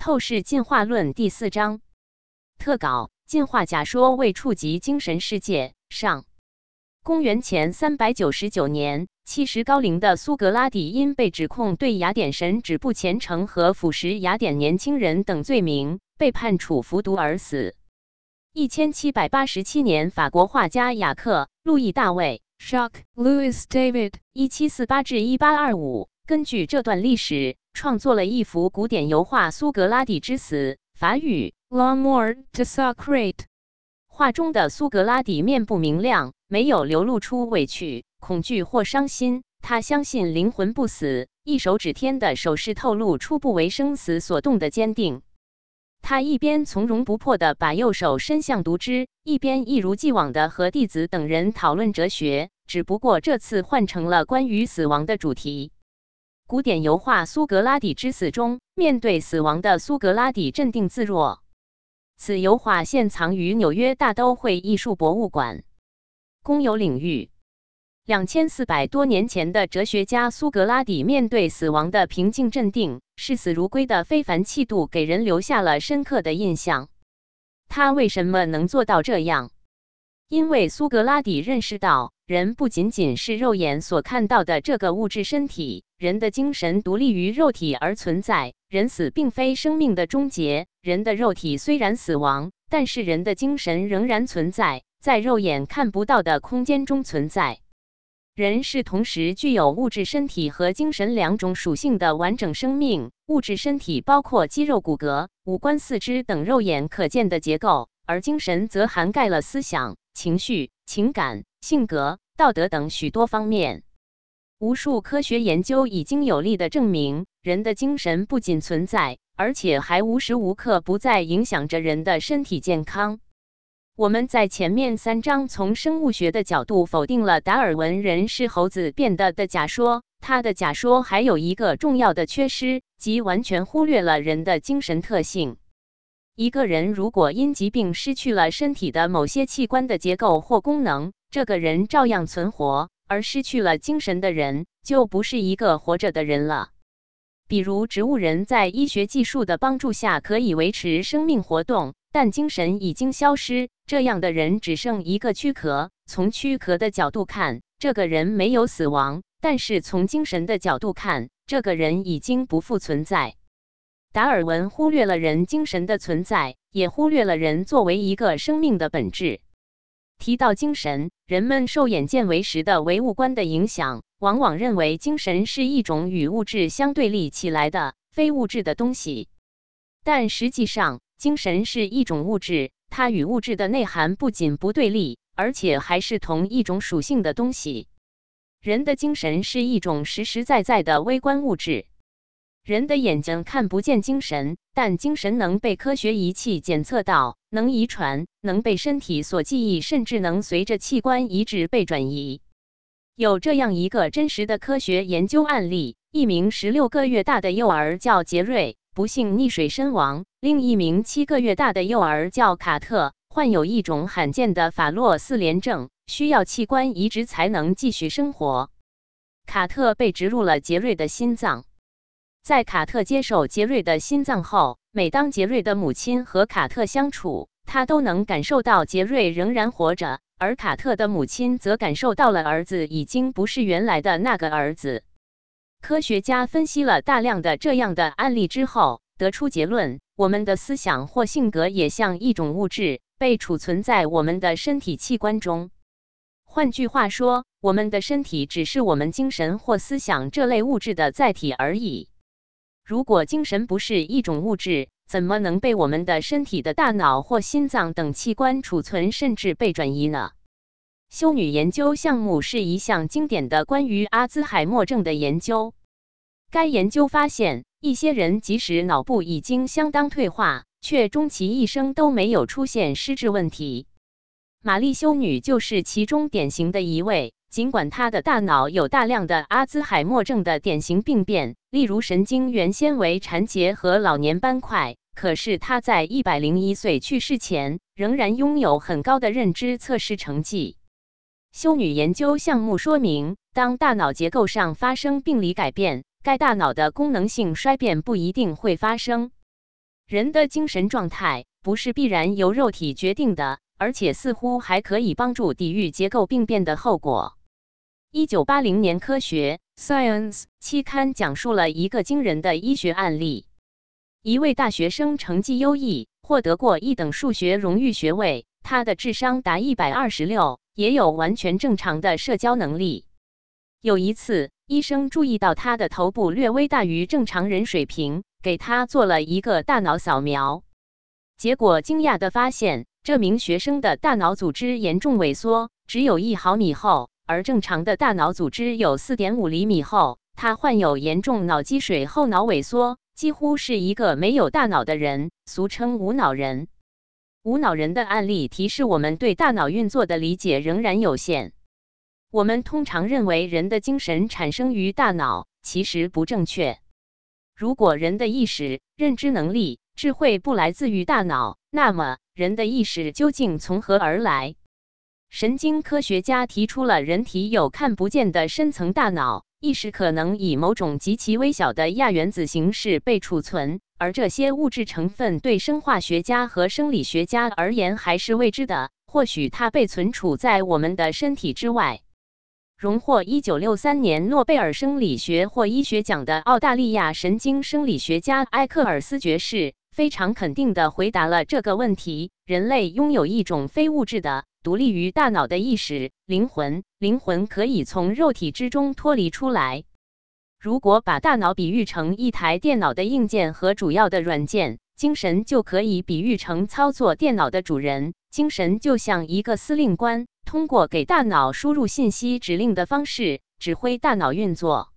透视进化论第四章特稿：进化假说未触及精神世界。上，公元前三百九十九年，七十高龄的苏格拉底因被指控对雅典神旨不虔诚和腐蚀雅典年轻人等罪名，被判处服毒而死。一千七百八十七年，法国画家雅克·路易·大卫 （Jacques Louis David，一七四八至一八二五）根据这段历史。创作了一幅古典油画《苏格拉底之死》，法语 La mort de Socrate。画中的苏格拉底面部明亮，没有流露出委屈、恐惧或伤心。他相信灵魂不死，一手指天的手势透露出不为生死所动的坚定。他一边从容不迫地把右手伸向毒汁，一边一如既往地和弟子等人讨论哲学，只不过这次换成了关于死亡的主题。古典油画《苏格拉底之死》中，面对死亡的苏格拉底镇定自若。此油画现藏于纽约大都会艺术博物馆。公有领域，两千四百多年前的哲学家苏格拉底面对死亡的平静镇定、视死如归的非凡气度，给人留下了深刻的印象。他为什么能做到这样？因为苏格拉底认识到，人不仅仅是肉眼所看到的这个物质身体，人的精神独立于肉体而存在。人死并非生命的终结，人的肉体虽然死亡，但是人的精神仍然存在，在肉眼看不到的空间中存在。人是同时具有物质身体和精神两种属性的完整生命。物质身体包括肌肉、骨骼、五官、四肢等肉眼可见的结构，而精神则涵盖了思想。情绪、情感、性格、道德等许多方面，无数科学研究已经有力的证明，人的精神不仅存在，而且还无时无刻不在影响着人的身体健康。我们在前面三章从生物学的角度否定了达尔文“人是猴子变的”的假说，他的假说还有一个重要的缺失，即完全忽略了人的精神特性。一个人如果因疾病失去了身体的某些器官的结构或功能，这个人照样存活；而失去了精神的人，就不是一个活着的人了。比如，植物人在医学技术的帮助下可以维持生命活动，但精神已经消失，这样的人只剩一个躯壳。从躯壳的角度看，这个人没有死亡；但是从精神的角度看，这个人已经不复存在。达尔文忽略了人精神的存在，也忽略了人作为一个生命的本质。提到精神，人们受眼见为实的唯物观的影响，往往认为精神是一种与物质相对立起来的非物质的东西。但实际上，精神是一种物质，它与物质的内涵不仅不对立，而且还是同一种属性的东西。人的精神是一种实实在在的微观物质。人的眼睛看不见精神，但精神能被科学仪器检测到，能遗传，能被身体所记忆，甚至能随着器官移植被转移。有这样一个真实的科学研究案例：一名十六个月大的幼儿叫杰瑞，不幸溺水身亡；另一名七个月大的幼儿叫卡特，患有一种罕见的法洛四联症，需要器官移植才能继续生活。卡特被植入了杰瑞的心脏。在卡特接受杰瑞的心脏后，每当杰瑞的母亲和卡特相处，他都能感受到杰瑞仍然活着，而卡特的母亲则感受到了儿子已经不是原来的那个儿子。科学家分析了大量的这样的案例之后，得出结论：我们的思想或性格也像一种物质，被储存在我们的身体器官中。换句话说，我们的身体只是我们精神或思想这类物质的载体而已。如果精神不是一种物质，怎么能被我们的身体的大脑或心脏等器官储存，甚至被转移呢？修女研究项目是一项经典的关于阿兹海默症的研究。该研究发现，一些人即使脑部已经相当退化，却终其一生都没有出现失智问题。玛丽修女就是其中典型的一位。尽管她的大脑有大量的阿兹海默症的典型病变，例如神经元纤维缠结和老年斑块，可是他在一百零一岁去世前仍然拥有很高的认知测试成绩。修女研究项目说明，当大脑结构上发生病理改变，该大脑的功能性衰变不一定会发生。人的精神状态不是必然由肉体决定的，而且似乎还可以帮助抵御结构病变的后果。一九八零年，《科学 Science》期刊讲述了一个惊人的医学案例：一位大学生成绩优异，获得过一等数学荣誉学位，他的智商达一百二十六，也有完全正常的社交能力。有一次，医生注意到他的头部略微大于正常人水平，给他做了一个大脑扫描。结果惊讶地发现，这名学生的大脑组织严重萎缩，只有一毫米厚，而正常的大脑组织有四点五厘米厚。他患有严重脑积水后脑萎缩，几乎是一个没有大脑的人，俗称无脑人。无脑人的案例提示我们，对大脑运作的理解仍然有限。我们通常认为人的精神产生于大脑，其实不正确。如果人的意识、认知能力、智慧不来自于大脑，那么人的意识究竟从何而来？神经科学家提出了人体有看不见的深层大脑，意识可能以某种极其微小的亚原子形式被储存，而这些物质成分对生化学家和生理学家而言还是未知的。或许它被存储在我们的身体之外。荣获一九六三年诺贝尔生理学或医学奖的澳大利亚神经生理学家埃克尔斯爵士非常肯定地回答了这个问题：人类拥有一种非物质的、独立于大脑的意识——灵魂。灵魂可以从肉体之中脱离出来。如果把大脑比喻成一台电脑的硬件和主要的软件，精神就可以比喻成操作电脑的主人。精神就像一个司令官。通过给大脑输入信息指令的方式指挥大脑运作。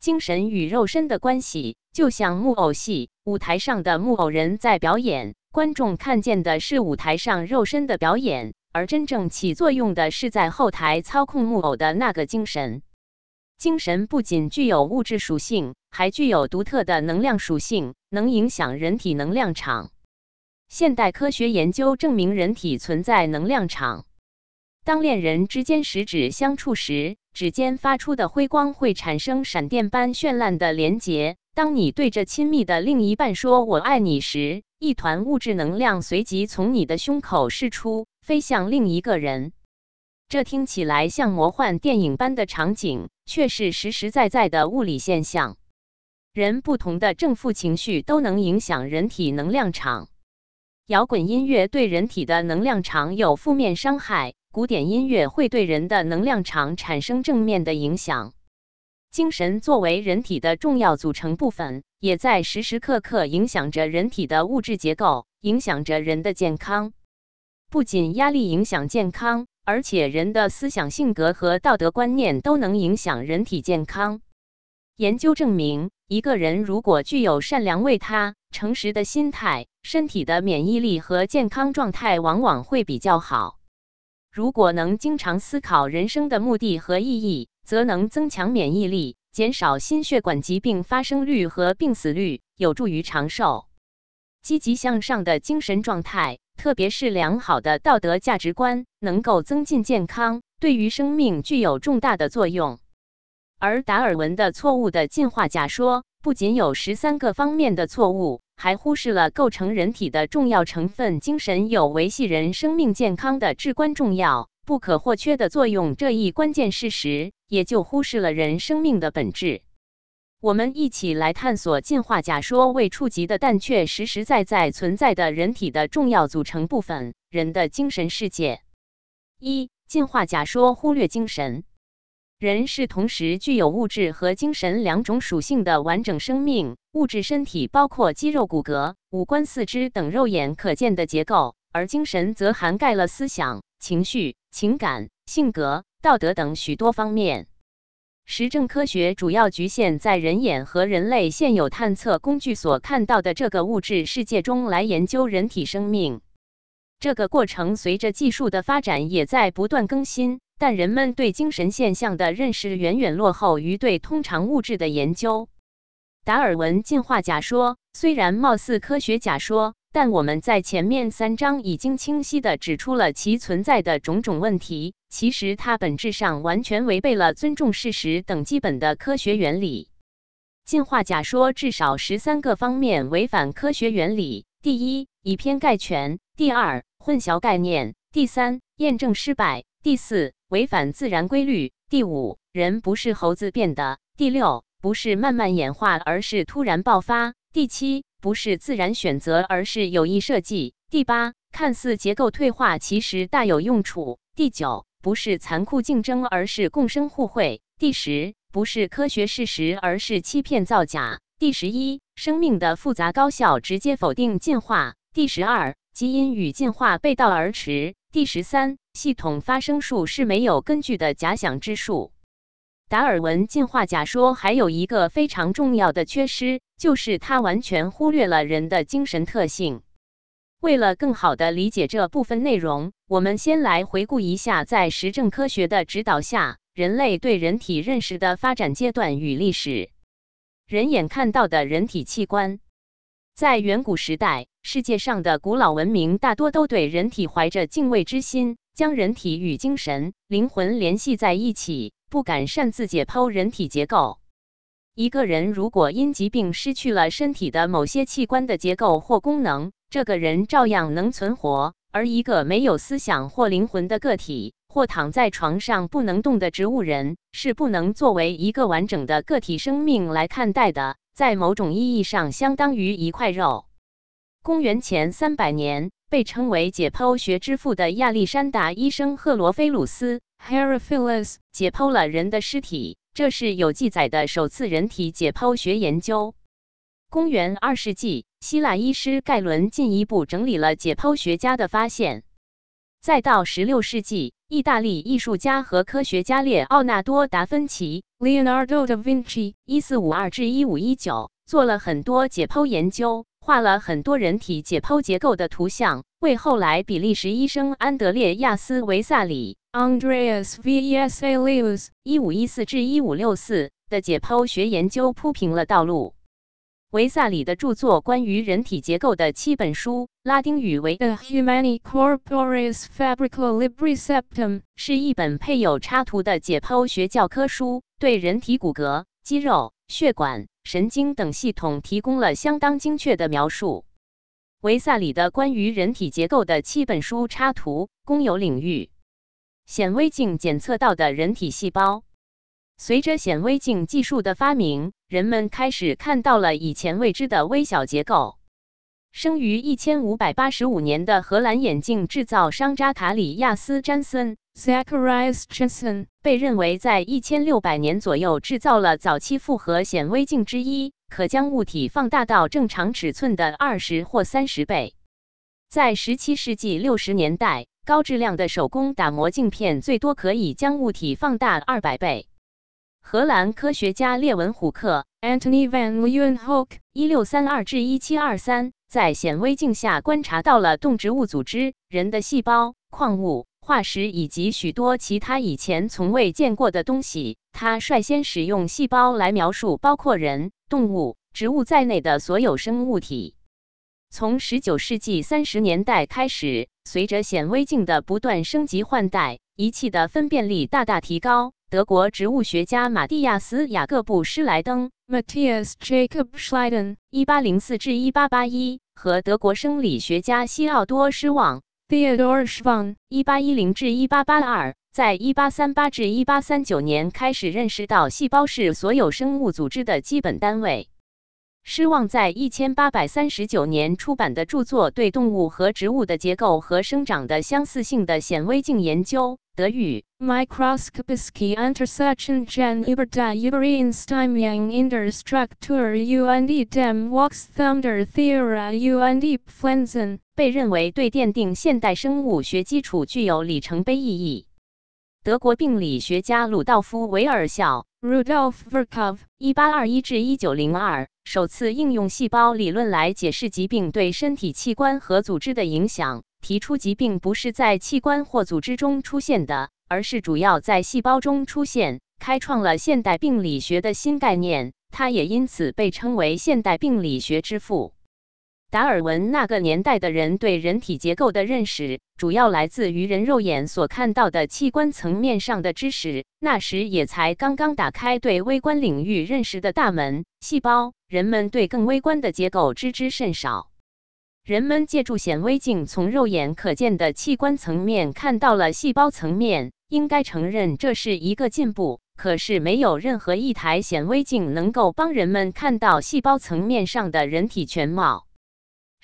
精神与肉身的关系就像木偶戏，舞台上的木偶人在表演，观众看见的是舞台上肉身的表演，而真正起作用的是在后台操控木偶的那个精神。精神不仅具有物质属性，还具有独特的能量属性，能影响人体能量场。现代科学研究证明，人体存在能量场。当恋人之间十指相触时，指尖发出的辉光会产生闪电般绚烂的连结。当你对着亲密的另一半说“我爱你”时，一团物质能量随即从你的胸口释出，飞向另一个人。这听起来像魔幻电影般的场景，却是实实在在的物理现象。人不同的正负情绪都能影响人体能量场。摇滚音乐对人体的能量场有负面伤害。古典音乐会对人的能量场产生正面的影响。精神作为人体的重要组成部分，也在时时刻刻影响着人体的物质结构，影响着人的健康。不仅压力影响健康，而且人的思想、性格和道德观念都能影响人体健康。研究证明，一个人如果具有善良、为他诚实的心态，身体的免疫力和健康状态往往会比较好。如果能经常思考人生的目的和意义，则能增强免疫力，减少心血管疾病发生率和病死率，有助于长寿。积极向上的精神状态，特别是良好的道德价值观，能够增进健康，对于生命具有重大的作用。而达尔文的错误的进化假说，不仅有十三个方面的错误。还忽视了构成人体的重要成分——精神有维系人生命健康的至关重要、不可或缺的作用这一关键事实，也就忽视了人生命的本质。我们一起来探索进化假说未触及的但却实实在在存在的人体的重要组成部分——人的精神世界。一、进化假说忽略精神。人是同时具有物质和精神两种属性的完整生命。物质身体包括肌肉、骨骼、五官、四肢等肉眼可见的结构，而精神则涵盖了思想、情绪、情感、性格、道德等许多方面。实证科学主要局限在人眼和人类现有探测工具所看到的这个物质世界中来研究人体生命。这个过程随着技术的发展也在不断更新。但人们对精神现象的认识远远落后于对通常物质的研究。达尔文进化假说虽然貌似科学假说，但我们在前面三章已经清晰地指出了其存在的种种问题。其实它本质上完全违背了尊重事实等基本的科学原理。进化假说至少十三个方面违反科学原理：第一，以偏概全；第二，混淆概念；第三，验证失败；第四，违反自然规律；第五，人不是猴子变的；第六，不是慢慢演化，而是突然爆发；第七，不是自然选择，而是有意设计；第八，看似结构退化，其实大有用处；第九，不是残酷竞争，而是共生互惠；第十。不是科学事实，而是欺骗造假。第十一，生命的复杂高效直接否定进化。第十二，基因与进化背道而驰。第十三，系统发生数是没有根据的假想之术。达尔文进化假说还有一个非常重要的缺失，就是它完全忽略了人的精神特性。为了更好地理解这部分内容，我们先来回顾一下在实证科学的指导下。人类对人体认识的发展阶段与历史，人眼看到的人体器官，在远古时代，世界上的古老文明大多都对人体怀着敬畏之心，将人体与精神、灵魂联系在一起，不敢擅自解剖人体结构。一个人如果因疾病失去了身体的某些器官的结构或功能，这个人照样能存活；而一个没有思想或灵魂的个体，或躺在床上不能动的植物人是不能作为一个完整的个体生命来看待的，在某种意义上相当于一块肉。公元前三百年，被称为解剖学之父的亚历山大医生赫罗菲鲁斯 （Herophilus） 解剖了人的尸体，这是有记载的首次人体解剖学研究。公元二世纪，希腊医师盖伦进一步整理了解剖学家的发现。再到十六世纪，意大利艺术家和科学家列奥纳多·达芬奇 （Leonardo da Vinci，一四五二至一五一九）做了很多解剖研究，画了很多人体解剖结构的图像，为后来比利时医生安德烈亚斯·维萨里 （Andreas Vesalius，一五一四至一五六四）的解剖学研究铺平了道路。维萨里的著作关于人体结构的七本书，拉丁语为 The Humani Corporis Fabrica Libri Septum，是一本配有插图的解剖学教科书，对人体骨骼、肌肉、血管、神经等系统提供了相当精确的描述。维萨里的关于人体结构的七本书插图，公有领域。显微镜检测到的人体细胞。随着显微镜技术的发明，人们开始看到了以前未知的微小结构。生于一千五百八十五年的荷兰眼镜制造商扎卡里亚斯·詹森 （Zacharias Janssen） 被认为在一千六百年左右制造了早期复合显微镜之一，可将物体放大到正常尺寸的二十或三十倍。在十七世纪六十年代，高质量的手工打磨镜片最多可以将物体放大二百倍。荷兰科学家列文虎克 （Antony van Leeuwenhoek，一六三二至一七二三）在显微镜下观察到了动植物组织、人的细胞、矿物、化石以及许多其他以前从未见过的东西。他率先使用细胞来描述包括人、动物、植物在内的所有生物体。从十九世纪三十年代开始，随着显微镜的不断升级换代，仪器的分辨率大大提高。德国植物学家马蒂亚斯·雅各布·施莱登 （Matthias Jakob Schleiden，一八零四至一八八一）和德国生理学家西奥多·施旺 （Theodor Schwann，一八一零至一八八二）在一八三八至一八三九年开始认识到细胞是所有生物组织的基本单位。施旺在一千八百三十九年出版的著作《对动物和植物的结构和生长的相似性的显微镜研究》。德语 Mikroskopische Untersuchungen über die Übereinstimmung in der Struktur und dem Wachstum der Tiere und Pflanzen 被认为对奠定现代生物学基础具有里程碑意义。德国病理学家鲁道夫·维尔肖 Rudolf Virchow 一八二一至一九零二首次应用细胞理论来解释疾病对身体器官和组织的影响。提出疾病不是在器官或组织中出现的，而是主要在细胞中出现，开创了现代病理学的新概念。他也因此被称为现代病理学之父。达尔文那个年代的人对人体结构的认识，主要来自于人肉眼所看到的器官层面上的知识。那时也才刚刚打开对微观领域认识的大门。细胞，人们对更微观的结构知之甚少。人们借助显微镜，从肉眼可见的器官层面看到了细胞层面。应该承认这是一个进步。可是，没有任何一台显微镜能够帮人们看到细胞层面上的人体全貌。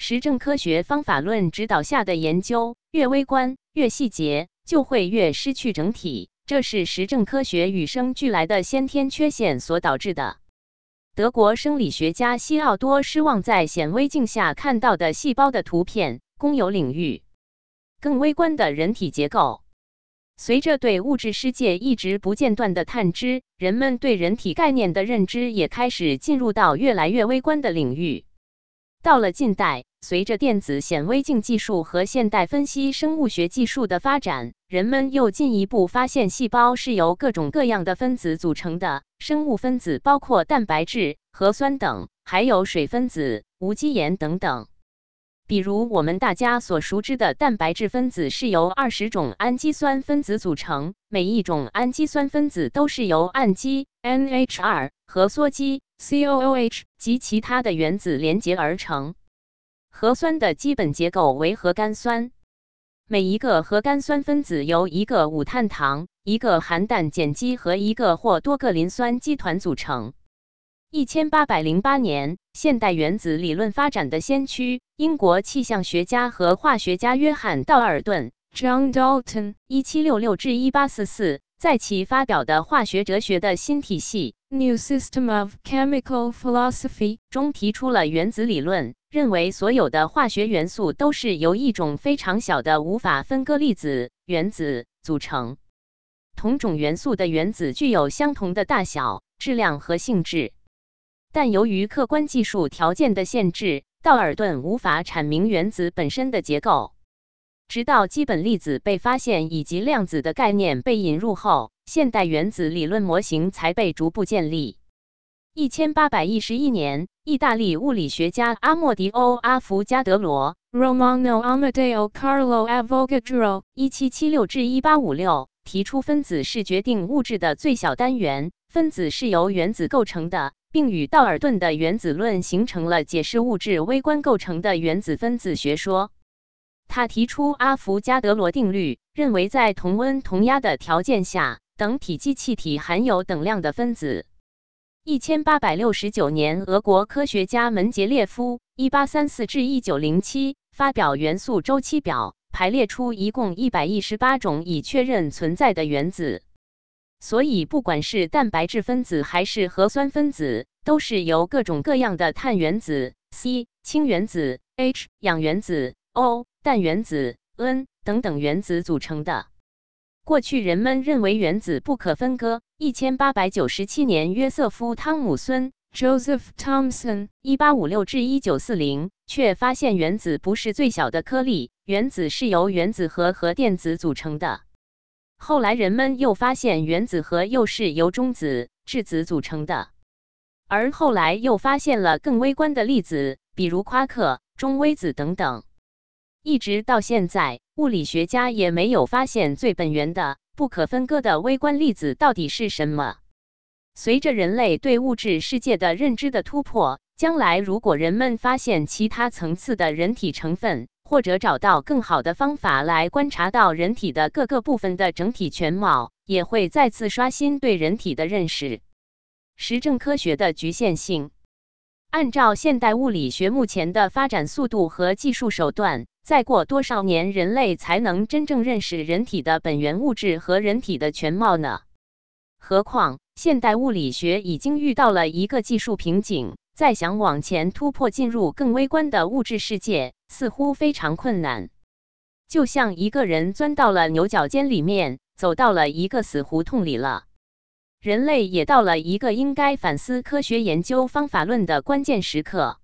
实证科学方法论指导下的研究，越微观、越细节，就会越失去整体。这是实证科学与生俱来的先天缺陷所导致的。德国生理学家西奥多失望在显微镜下看到的细胞的图片，公有领域更微观的人体结构。随着对物质世界一直不间断的探知，人们对人体概念的认知也开始进入到越来越微观的领域。到了近代，随着电子显微镜技术和现代分析生物学技术的发展，人们又进一步发现细胞是由各种各样的分子组成的。生物分子包括蛋白质、核酸等，还有水分子、无机盐等等。比如我们大家所熟知的蛋白质分子是由二十种氨基酸分子组成，每一种氨基酸分子都是由氨基 NH2、和羧基 COOH 及其他的原子连结而成。核酸的基本结构为核苷酸，每一个核苷酸分子由一个五碳糖、一个含氮碱基和一个或多个磷酸基团组成。一千八百零八年，现代原子理论发展的先驱，英国气象学家和化学家约翰·道尔顿 （John Dalton，一七六六至一八四四）在其发表的《化学哲学的新体系》（New System of Chemical Philosophy） 中提出了原子理论，认为所有的化学元素都是由一种非常小的无法分割粒子——原子组成。同种元素的原子具有相同的大小、质量和性质。但由于客观技术条件的限制，道尔顿无法阐明原子本身的结构。直到基本粒子被发现以及量子的概念被引入后，现代原子理论模型才被逐步建立。一千八百一十一年，意大利物理学家阿莫迪欧·阿伏加德罗 （Romano Amadeo Carlo Avogadro，一七七六至一八五六）提出，分子是决定物质的最小单元，分子是由原子构成的。并与道尔顿的原子论形成了解释物质微观构成的原子分子学说。他提出阿伏加德罗定律，认为在同温同压的条件下，等体积气体含有等量的分子。一千八百六十九年，俄国科学家门捷列夫（一八三四至一九零七）发表元素周期表，排列出一共一百一十八种已确认存在的原子。所以，不管是蛋白质分子还是核酸分子，都是由各种各样的碳原子 C、氢原子 H、氧原子 O、氮原子 N 等等原子组成的。过去人们认为原子不可分割。一千八百九十七年，约瑟夫·汤姆孙 （Joseph Thomson，一八五六至一九四零）却发现原子不是最小的颗粒，原子是由原子核和电子组成的。后来人们又发现原子核又是由中子、质子组成的，而后来又发现了更微观的粒子，比如夸克、中微子等等。一直到现在，物理学家也没有发现最本源的、不可分割的微观粒子到底是什么。随着人类对物质世界的认知的突破，将来如果人们发现其他层次的人体成分，或者找到更好的方法来观察到人体的各个部分的整体全貌，也会再次刷新对人体的认识。实证科学的局限性，按照现代物理学目前的发展速度和技术手段，再过多少年人类才能真正认识人体的本源物质和人体的全貌呢？何况现代物理学已经遇到了一个技术瓶颈。再想往前突破，进入更微观的物质世界，似乎非常困难。就像一个人钻到了牛角尖里面，走到了一个死胡同里了。人类也到了一个应该反思科学研究方法论的关键时刻。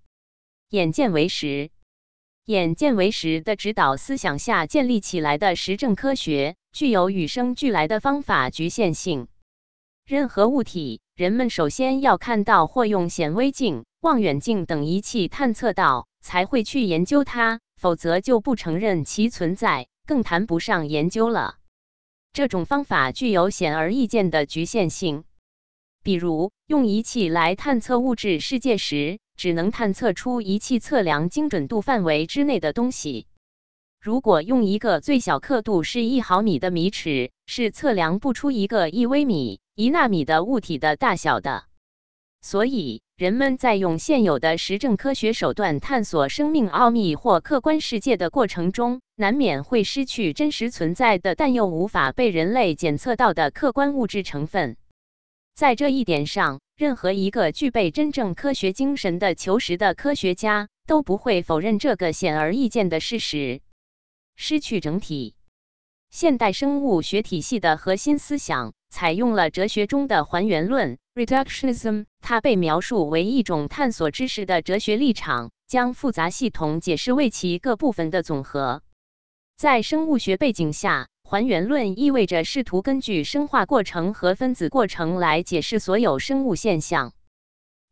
眼见为实，眼见为实的指导思想下建立起来的实证科学，具有与生俱来的方法局限性。任何物体。人们首先要看到或用显微镜、望远镜等仪器探测到，才会去研究它，否则就不承认其存在，更谈不上研究了。这种方法具有显而易见的局限性，比如用仪器来探测物质世界时，只能探测出仪器测量精准度范围之内的东西。如果用一个最小刻度是一毫米的米尺，是测量不出一个一微米、一纳米的物体的大小的。所以，人们在用现有的实证科学手段探索生命奥秘或客观世界的过程中，难免会失去真实存在的但又无法被人类检测到的客观物质成分。在这一点上，任何一个具备真正科学精神的求实的科学家都不会否认这个显而易见的事实。失去整体，现代生物学体系的核心思想采用了哲学中的还原论 （reductionism），它被描述为一种探索知识的哲学立场，将复杂系统解释为其各部分的总和。在生物学背景下，还原论意味着试图根据生化过程和分子过程来解释所有生物现象。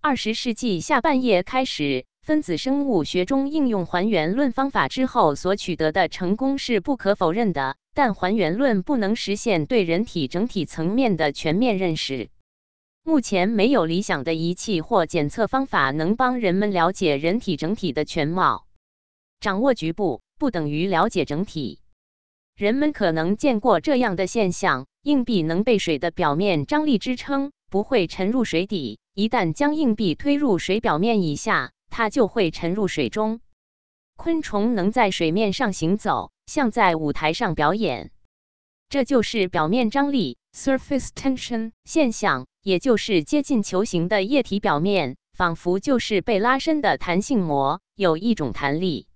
二十世纪下半叶开始。分子生物学中应用还原论方法之后所取得的成功是不可否认的，但还原论不能实现对人体整体层面的全面认识。目前没有理想的仪器或检测方法能帮人们了解人体整体的全貌。掌握局部不等于了解整体。人们可能见过这样的现象：硬币能被水的表面张力支撑，不会沉入水底。一旦将硬币推入水表面以下，它就会沉入水中。昆虫能在水面上行走，像在舞台上表演，这就是表面张力 （surface tension） 现象，也就是接近球形的液体表面仿佛就是被拉伸的弹性膜，有一种弹力。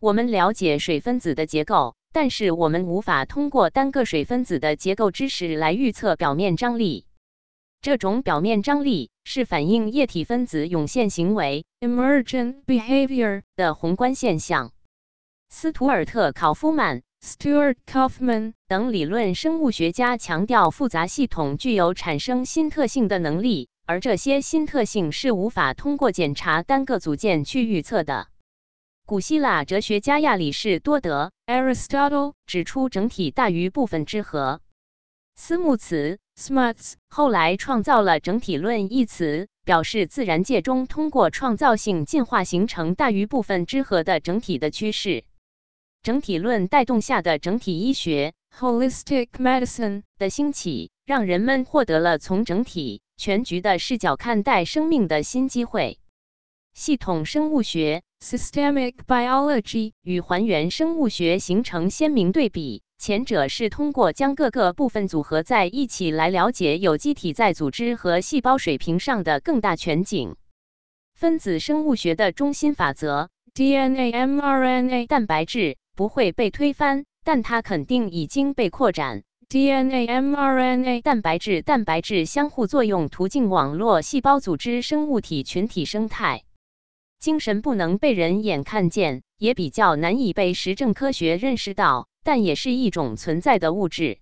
我们了解水分子的结构，但是我们无法通过单个水分子的结构知识来预测表面张力。这种表面张力是反映液体分子涌现行为 （emergent behavior） 的宏观现象。斯图尔特·考夫曼 （Stuart Kaufman） 等理论生物学家强调，复杂系统具有产生新特性的能力，而这些新特性是无法通过检查单个组件去预测的。古希腊哲学家亚里士多德 （Aristotle） 指出，整体大于部分之和。斯穆茨 （Smuts） 后来创造了“整体论”一词，表示自然界中通过创造性进化形成大于部分之和的整体的趋势。整体论带动下的整体医学 （Holistic Medicine） 的兴起，让人们获得了从整体全局的视角看待生命的新机会。系统生物学 （Systemic Biology） 与还原生物学形成鲜明对比。前者是通过将各个部分组合在一起来了解有机体在组织和细胞水平上的更大全景。分子生物学的中心法则 （DNA、mRNA、蛋白质）不会被推翻，但它肯定已经被扩展。DNA、mRNA、蛋白质、蛋白质相互作用途径网络、细胞组织、生物体群体生态。精神不能被人眼看见，也比较难以被实证科学认识到。但也是一种存在的物质，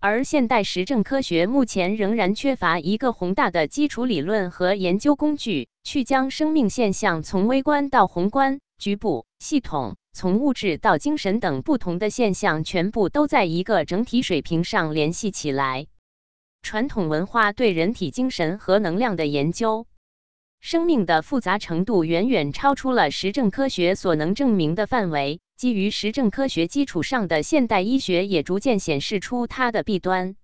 而现代实证科学目前仍然缺乏一个宏大的基础理论和研究工具，去将生命现象从微观到宏观、局部、系统，从物质到精神等不同的现象，全部都在一个整体水平上联系起来。传统文化对人体精神和能量的研究，生命的复杂程度远远超出了实证科学所能证明的范围。基于实证科学基础上的现代医学也逐渐显示出它的弊端。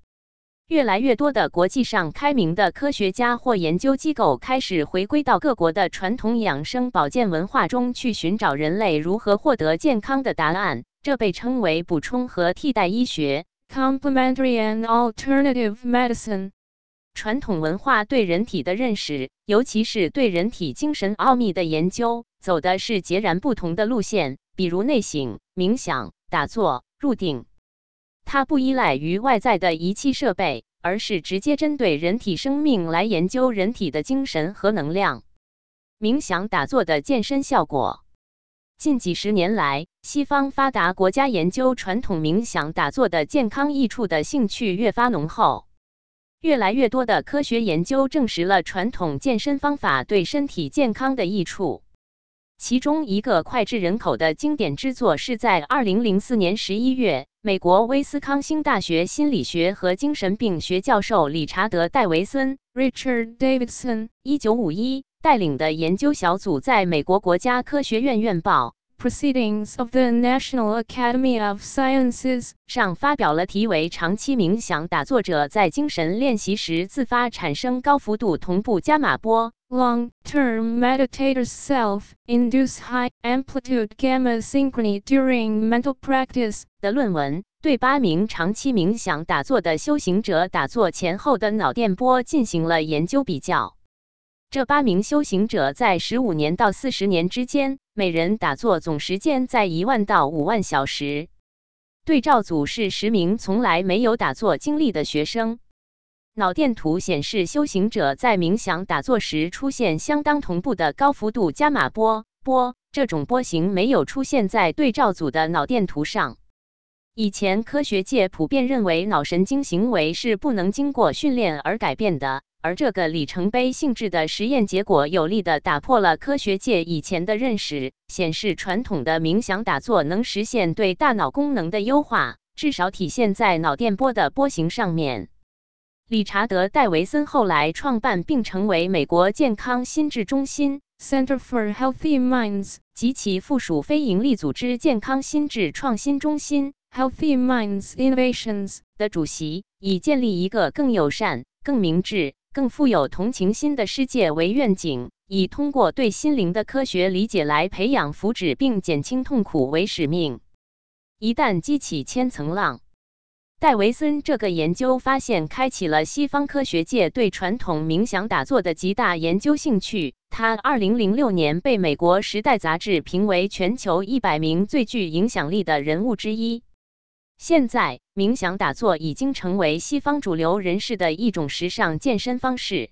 越来越多的国际上开明的科学家或研究机构开始回归到各国的传统养生保健文化中去寻找人类如何获得健康的答案。这被称为补充和替代医学 （Complementary and Alternative Medicine）。传统文化对人体的认识，尤其是对人体精神奥秘的研究，走的是截然不同的路线。比如内省、冥想、打坐、入定，它不依赖于外在的仪器设备，而是直接针对人体生命来研究人体的精神和能量。冥想、打坐的健身效果，近几十年来，西方发达国家研究传统冥想、打坐的健康益处的兴趣越发浓厚。越来越多的科学研究证实了传统健身方法对身体健康的益处。其中一个脍炙人口的经典之作，是在二零零四年十一月，美国威斯康星大学心理学和精神病学教授理查德·戴维森 Richard Davidson 一九五一带领的研究小组在美国国家科学院院报 Proceedings of the National Academy of Sciences 上发表了题为“长期冥想打坐者在精神练习时自发产生高幅度同步伽马波。Long-term meditator self induce high-amplitude gamma synchrony during mental practice” 的论文，对八名长期冥想打坐的修行者打坐前后的脑电波进行了研究比较。这八名修行者在十五年到四十年之间，每人打坐总时间在一万到五万小时。对照组是十名从来没有打坐经历的学生。脑电图显示，修行者在冥想打坐时出现相当同步的高幅度伽马波波，这种波形没有出现在对照组的脑电图上。以前科学界普遍认为，脑神经行为是不能经过训练而改变的。而这个里程碑性质的实验结果，有力的打破了科学界以前的认识，显示传统的冥想打坐能实现对大脑功能的优化，至少体现在脑电波的波形上面。理查德·戴维森后来创办并成为美国健康心智中心 （Center for Healthy Minds） 及其附属非营利组织健康心智创新中心 （Healthy Minds Innovations） 的主席，以建立一个更友善、更明智。更富有同情心的世界为愿景，以通过对心灵的科学理解来培养福祉并减轻痛苦为使命。一旦激起千层浪，戴维森这个研究发现开启了西方科学界对传统冥想打坐的极大研究兴趣。他2006年被美国《时代》杂志评为全球一百名最具影响力的人物之一。现在，冥想打坐已经成为西方主流人士的一种时尚健身方式。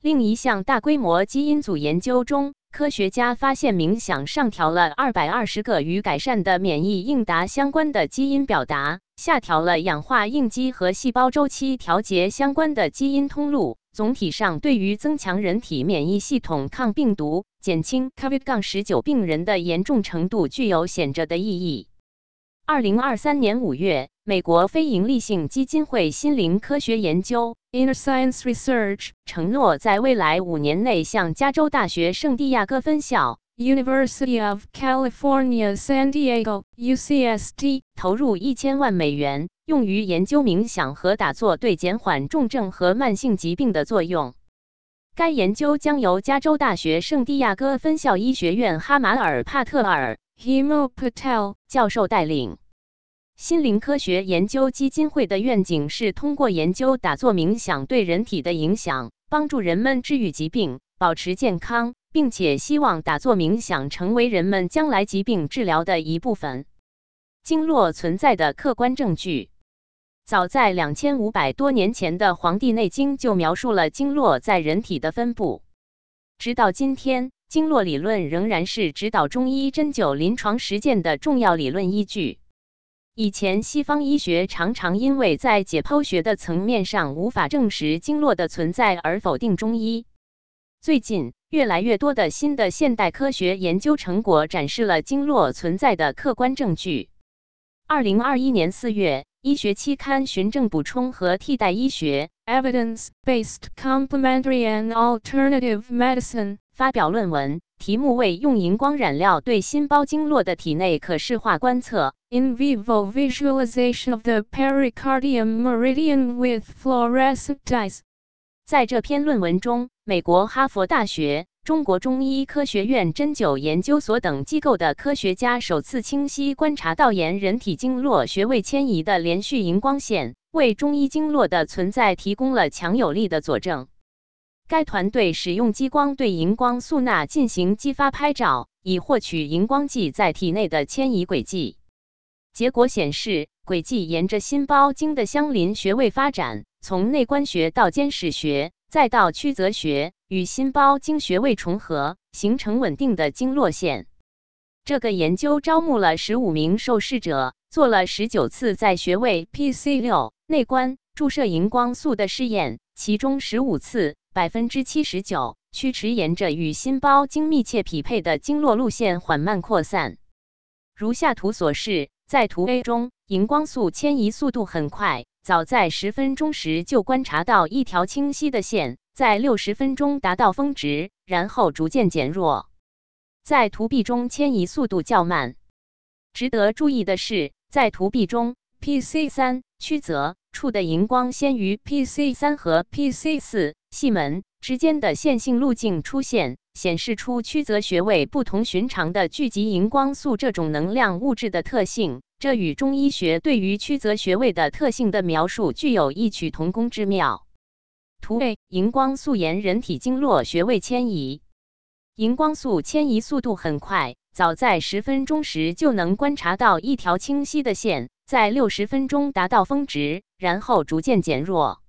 另一项大规模基因组研究中，科学家发现冥想上调了二百二十个与改善的免疫应答相关的基因表达，下调了氧化应激和细胞周期调节相关的基因通路。总体上，对于增强人体免疫系统抗病毒、减轻 COVID-19 病人的严重程度具有显著的意义。二零二三年五月，美国非营利性基金会心灵科学研究 （Inner Science Research） 承诺在未来五年内向加州大学圣地亚哥分校 （University of California, San Diego, UCSD） 投入一千万美元，用于研究冥想和打坐对减缓重症和慢性疾病的作用。该研究将由加州大学圣地亚哥分校医学院哈马尔·帕特尔。Himo Patel 教授带领心灵科学研究基金会的愿景是通过研究打坐冥想对人体的影响，帮助人们治愈疾病、保持健康，并且希望打坐冥想成为人们将来疾病治疗的一部分。经络存在的客观证据，早在两千五百多年前的《黄帝内经》就描述了经络在人体的分布，直到今天。经络理论仍然是指导中医针灸临床实践的重要理论依据。以前，西方医学常常因为在解剖学的层面上无法证实经络的存在而否定中医。最近，越来越多的新的现代科学研究成果展示了经络存在的客观证据。二零二一年四月，医学期刊《循证补充和替代医学》（Evidence-Based Complementary and Alternative Medicine）。发表论文，题目为“用荧光染料对心包经络的体内可视化观测 （In vivo visualization of the pericardium meridian with fluorescent dyes）”。在这篇论文中，美国哈佛大学、中国中医科学院针灸研究所等机构的科学家首次清晰观察到沿人体经络穴位迁移的连续荧光线，为中医经络的存在提供了强有力的佐证。该团队使用激光对荧光素钠进行激发拍照，以获取荧光剂在体内的迁移轨迹。结果显示，轨迹沿着心包经的相邻穴位发展，从内关穴到间室穴，再到曲泽穴，与心包经穴位重合，形成稳定的经络线。这个研究招募了十五名受试者，做了十九次在穴位 PC 六内关注射荧光素的试验，其中十五次。百分之七十九曲池沿着与心包经密切匹配的经络路线缓慢扩散。如下图所示，在图 A 中，荧光素迁移速度很快，早在十分钟时就观察到一条清晰的线，在六十分钟达到峰值，然后逐渐减弱。在图 B 中，迁移速度较慢。值得注意的是，在图 B 中，PC 三曲泽处的荧光先于 PC 三和 PC 四细门之间的线性路径出现，显示出曲泽穴位不同寻常的聚集荧光素这种能量物质的特性。这与中医学对于曲泽穴位的特性的描述具有异曲同工之妙。图为荧光素沿人体经络穴位迁移，荧光素迁移速度很快。早在十分钟时就能观察到一条清晰的线，在六十分钟达到峰值，然后逐渐减弱。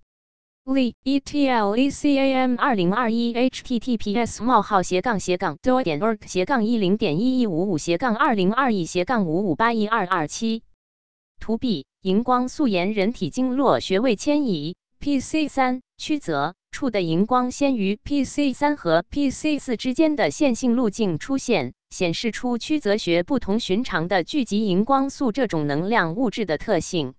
E t l e c a m 二零二一 https: 冒号斜杠斜杠 do 点 org 斜杠一零点一一五五斜杠二零二一斜杠五五八一二二七。图 B：荧光素沿人体经络穴位迁移。PC 三曲泽处的荧光先于 PC 三和 PC 四之间的线性路径出现。显示出曲泽穴不同寻常的聚集荧光素这种能量物质的特性。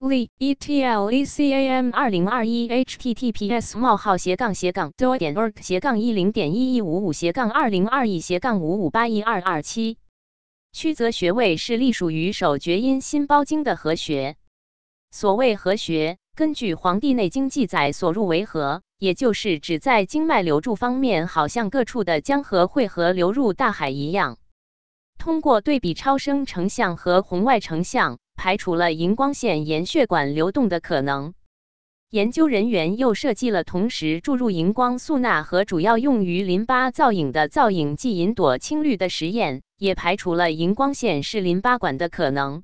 Li e t l e c a m 二零二一 https: 冒号斜杠斜杠 do 点 org 斜杠一零点一一五五斜杠二零二一斜杠五五八一二二七。曲泽穴位是隶属于手厥阴心包经的合穴。所谓合穴，根据《黄帝内经》记载，所入为合。也就是指在经脉流注方面，好像各处的江河汇合流入大海一样。通过对比超声成像和红外成像，排除了荧光线沿血管流动的可能。研究人员又设计了同时注入荧光素钠和主要用于淋巴造影的造影剂银朵青绿的实验，也排除了荧光线是淋巴管的可能。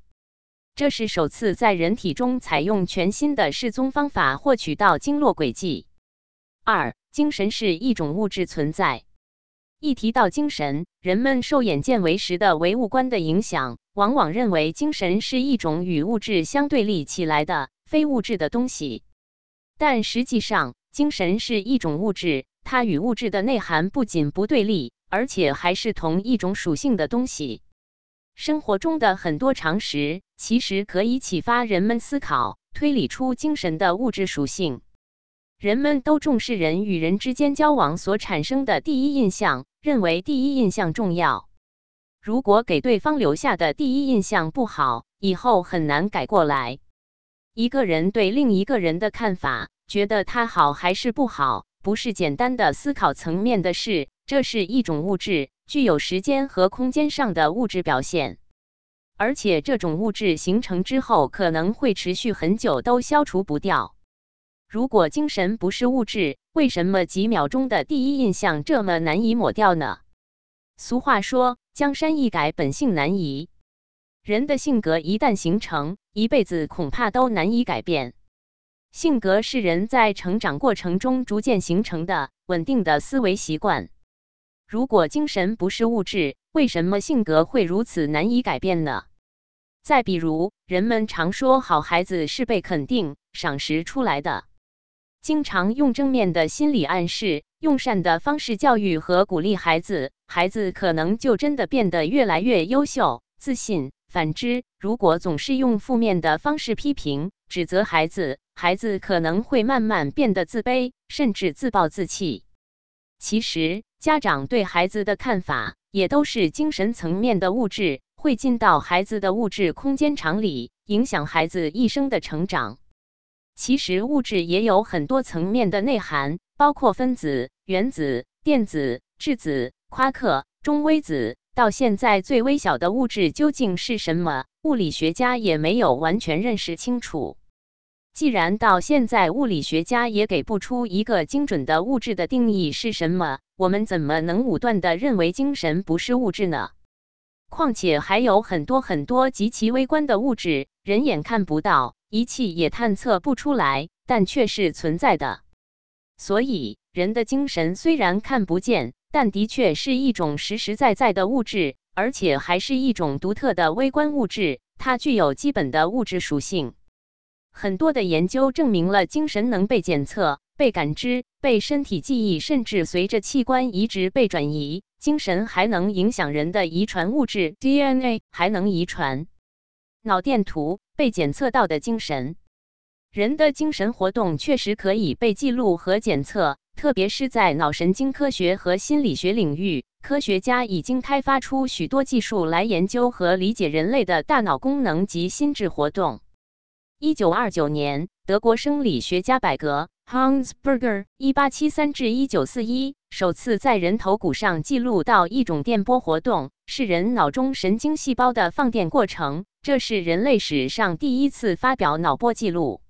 这是首次在人体中采用全新的示踪方法获取到经络轨迹。二、精神是一种物质存在。一提到精神，人们受眼见为实的唯物观的影响，往往认为精神是一种与物质相对立起来的非物质的东西。但实际上，精神是一种物质，它与物质的内涵不仅不对立，而且还是同一种属性的东西。生活中的很多常识，其实可以启发人们思考、推理出精神的物质属性。人们都重视人与人之间交往所产生的第一印象，认为第一印象重要。如果给对方留下的第一印象不好，以后很难改过来。一个人对另一个人的看法，觉得他好还是不好，不是简单的思考层面的事，这是一种物质，具有时间和空间上的物质表现。而且这种物质形成之后，可能会持续很久，都消除不掉。如果精神不是物质，为什么几秒钟的第一印象这么难以抹掉呢？俗话说：“江山易改，本性难移。”人的性格一旦形成，一辈子恐怕都难以改变。性格是人在成长过程中逐渐形成的稳定的思维习惯。如果精神不是物质，为什么性格会如此难以改变呢？再比如，人们常说好孩子是被肯定、赏识出来的。经常用正面的心理暗示，用善的方式教育和鼓励孩子，孩子可能就真的变得越来越优秀、自信。反之，如果总是用负面的方式批评、指责孩子，孩子可能会慢慢变得自卑，甚至自暴自弃。其实，家长对孩子的看法也都是精神层面的物质，会进到孩子的物质空间场里，影响孩子一生的成长。其实物质也有很多层面的内涵，包括分子、原子、电子、质子、夸克、中微子。到现在，最微小的物质究竟是什么？物理学家也没有完全认识清楚。既然到现在物理学家也给不出一个精准的物质的定义是什么，我们怎么能武断的认为精神不是物质呢？况且还有很多很多极其微观的物质，人眼看不到。仪器也探测不出来，但却是存在的。所以，人的精神虽然看不见，但的确是一种实实在在的物质，而且还是一种独特的微观物质。它具有基本的物质属性。很多的研究证明了精神能被检测，被感知、被身体记忆，甚至随着器官移植被转移。精神还能影响人的遗传物质 DNA，还能遗传。脑电图被检测到的精神，人的精神活动确实可以被记录和检测，特别是在脑神经科学和心理学领域，科学家已经开发出许多技术来研究和理解人类的大脑功能及心智活动。一九二九年，德国生理学家百格 （Hans Berger，一八七三至一九四一）首次在人头骨上记录到一种电波活动，是人脑中神经细胞的放电过程。这是人类史上第一次发表脑波记录。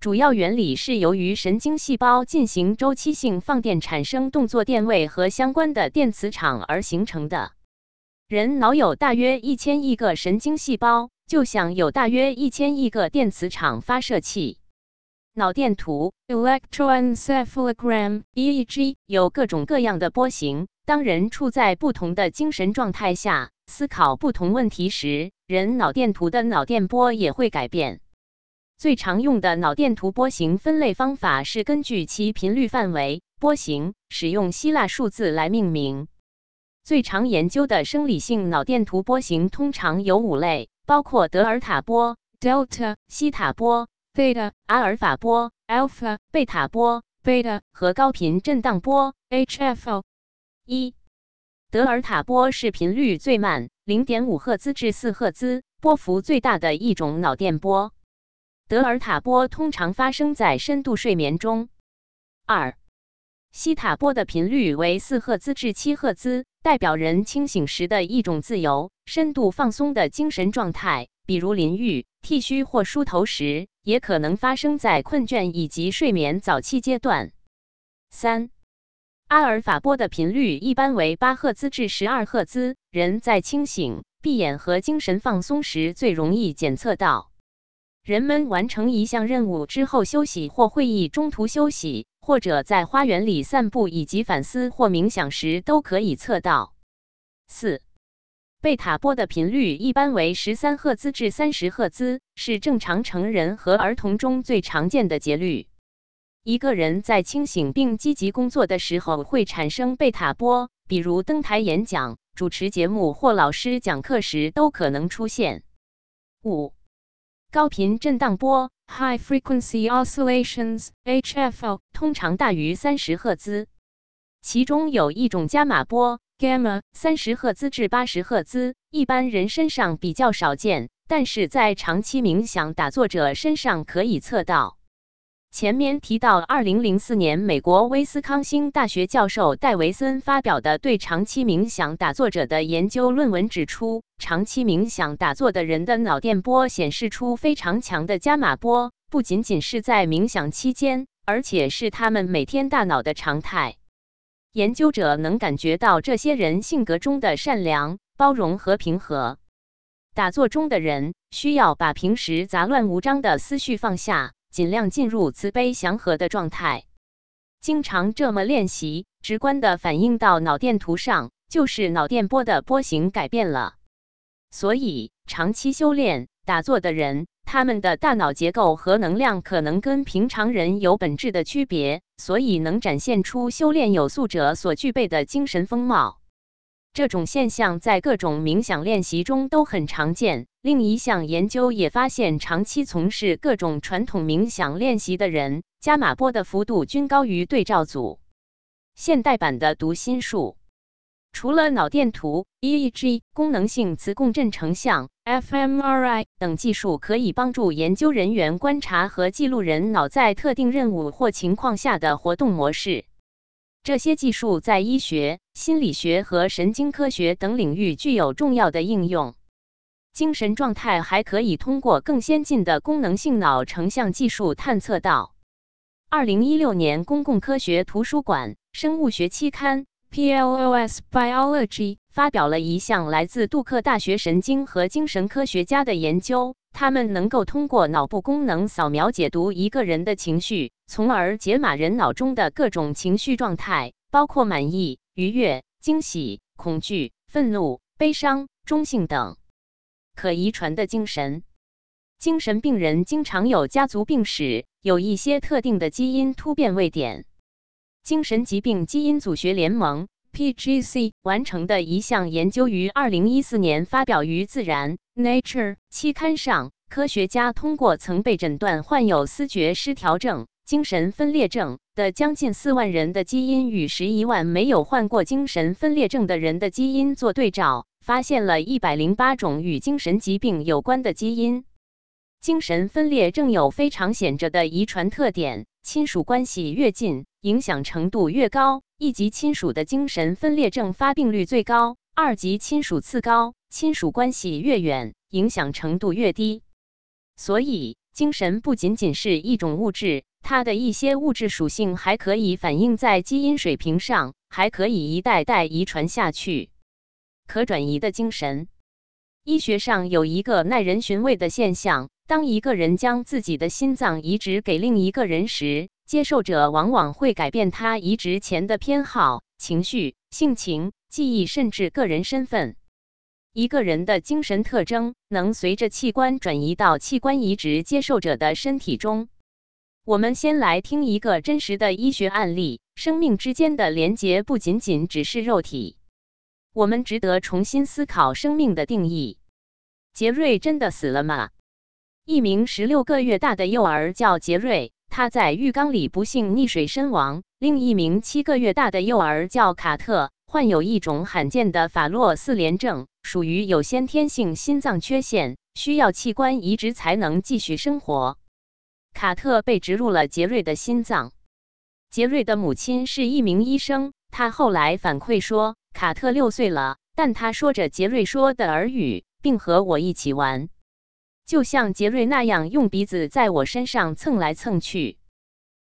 主要原理是由于神经细胞进行周期性放电，产生动作电位和相关的电磁场而形成的。人脑有大约一千亿个神经细胞。就像有大约一千亿个电磁场发射器。脑电图 （electroencephalogram，EEG） 有各种各样的波形。当人处在不同的精神状态下，思考不同问题时，人脑电图的脑电波也会改变。最常用的脑电图波形分类方法是根据其频率范围波形，使用希腊数字来命名。最常研究的生理性脑电图波形通常有五类。包括德尔塔波 （delta）、西塔波 （theta）、阿尔法波 （alpha）、贝塔波 （beta） 和高频震荡波 （HFO）。一、德尔塔波是频率最慢（零点五赫兹至四赫兹）、波幅最大的一种脑电波。德尔塔波通常发生在深度睡眠中。二、西塔波的频率为四赫兹至七赫兹。代表人清醒时的一种自由、深度放松的精神状态，比如淋浴、剃须或梳头时，也可能发生在困倦以及睡眠早期阶段。三、阿尔法波的频率一般为八赫兹至十二赫兹，人在清醒、闭眼和精神放松时最容易检测到。人们完成一项任务之后休息，或会议中途休息。或者在花园里散步，以及反思或冥想时都可以测到。四、贝塔波的频率一般为十三赫兹至三十赫兹，是正常成人和儿童中最常见的节律。一个人在清醒并积极工作的时候会产生贝塔波，比如登台演讲、主持节目或老师讲课时都可能出现。五、高频震荡波。High frequency oscillations（HFO） 通常大于三十赫兹，其中有一种伽马波 （gamma） 三十赫兹至八十赫兹，一般人身上比较少见，但是在长期冥想打坐者身上可以测到。前面提到，二零零四年，美国威斯康星大学教授戴维森发表的对长期冥想打坐者的研究论文指出，长期冥想打坐的人的脑电波显示出非常强的伽马波，不仅仅是在冥想期间，而且是他们每天大脑的常态。研究者能感觉到这些人性格中的善良、包容和平和。打坐中的人需要把平时杂乱无章的思绪放下。尽量进入慈悲祥和的状态，经常这么练习，直观的反映到脑电图上，就是脑电波的波形改变了。所以，长期修炼打坐的人，他们的大脑结构和能量可能跟平常人有本质的区别，所以能展现出修炼有素者所具备的精神风貌。这种现象在各种冥想练习中都很常见。另一项研究也发现，长期从事各种传统冥想练习的人，伽马波的幅度均高于对照组。现代版的读心术，除了脑电图、EEG、功能性磁共振成像、fMRI 等技术可以帮助研究人员观察和记录人脑在特定任务或情况下的活动模式。这些技术在医学、心理学和神经科学等领域具有重要的应用。精神状态还可以通过更先进的功能性脑成像技术探测到。二零一六年，公共科学图书馆生物学期刊 （PLOS Biology） 发表了一项来自杜克大学神经和精神科学家的研究。他们能够通过脑部功能扫描解读一个人的情绪，从而解码人脑中的各种情绪状态，包括满意、愉悦、惊喜、恐惧、愤怒、悲伤、中性等。可遗传的精神精神病人经常有家族病史，有一些特定的基因突变位点。精神疾病基因组学联盟 （PGC） 完成的一项研究于二零一四年发表于《自然》（Nature） 期刊上。科学家通过曾被诊断患有思觉失调症、精神分裂症的将近四万人的基因与十一万没有患过精神分裂症的人的基因做对照，发现了一百零八种与精神疾病有关的基因。精神分裂症有非常显著的遗传特点，亲属关系越近，影响程度越高。一级亲属的精神分裂症发病率最高，二级亲属次高，亲属关系越远，影响程度越低。所以，精神不仅仅是一种物质，它的一些物质属性还可以反映在基因水平上，还可以一代代遗传下去。可转移的精神，医学上有一个耐人寻味的现象：当一个人将自己的心脏移植给另一个人时，接受者往往会改变他移植前的偏好、情绪、性情、记忆，甚至个人身份。一个人的精神特征能随着器官转移到器官移植接受者的身体中。我们先来听一个真实的医学案例：生命之间的连结不仅仅只是肉体。我们值得重新思考生命的定义。杰瑞真的死了吗？一名十六个月大的幼儿叫杰瑞，他在浴缸里不幸溺水身亡。另一名七个月大的幼儿叫卡特。患有一种罕见的法洛四联症，属于有先天性心脏缺陷，需要器官移植才能继续生活。卡特被植入了杰瑞的心脏。杰瑞的母亲是一名医生，他后来反馈说，卡特六岁了，但他说着杰瑞说的耳语，并和我一起玩，就像杰瑞那样用鼻子在我身上蹭来蹭去。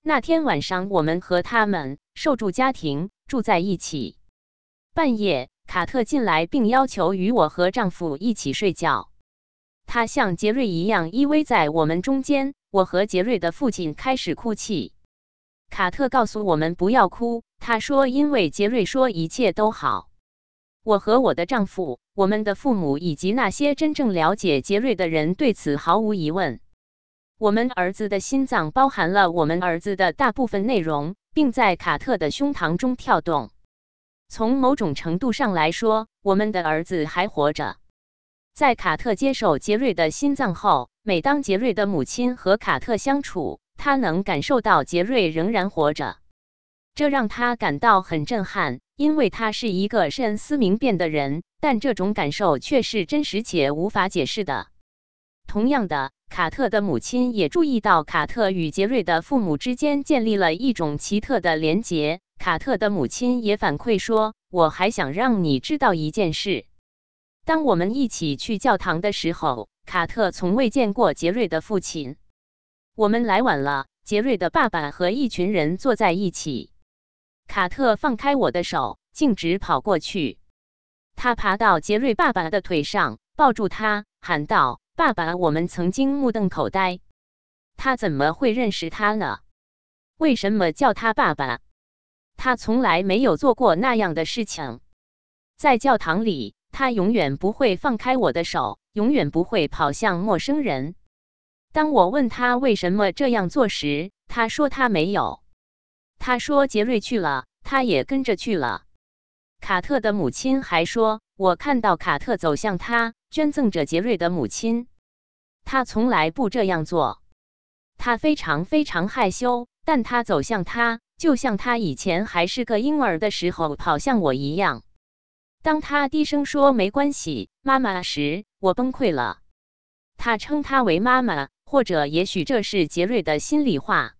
那天晚上，我们和他们受助家庭住在一起。半夜，卡特进来并要求与我和丈夫一起睡觉。他像杰瑞一样依偎在我们中间。我和杰瑞的父亲开始哭泣。卡特告诉我们不要哭，他说因为杰瑞说一切都好。我和我的丈夫、我们的父母以及那些真正了解杰瑞的人对此毫无疑问。我们儿子的心脏包含了我们儿子的大部分内容，并在卡特的胸膛中跳动。从某种程度上来说，我们的儿子还活着。在卡特接受杰瑞的心脏后，每当杰瑞的母亲和卡特相处，他能感受到杰瑞仍然活着，这让他感到很震撼，因为他是一个慎思明辨的人。但这种感受却是真实且无法解释的。同样的，卡特的母亲也注意到卡特与杰瑞的父母之间建立了一种奇特的连结。卡特的母亲也反馈说：“我还想让你知道一件事。当我们一起去教堂的时候，卡特从未见过杰瑞的父亲。我们来晚了，杰瑞的爸爸和一群人坐在一起。卡特放开我的手，径直跑过去。他爬到杰瑞爸爸的腿上，抱住他，喊道：‘爸爸！’我们曾经目瞪口呆。他怎么会认识他呢？为什么叫他爸爸？”他从来没有做过那样的事情。在教堂里，他永远不会放开我的手，永远不会跑向陌生人。当我问他为什么这样做时，他说他没有。他说杰瑞去了，他也跟着去了。卡特的母亲还说，我看到卡特走向他，捐赠着杰瑞的母亲。他从来不这样做。他非常非常害羞，但他走向他。就像他以前还是个婴儿的时候跑向我一样。当他低声说“没关系，妈妈”时，我崩溃了。他称她为妈妈，或者也许这是杰瑞的心里话。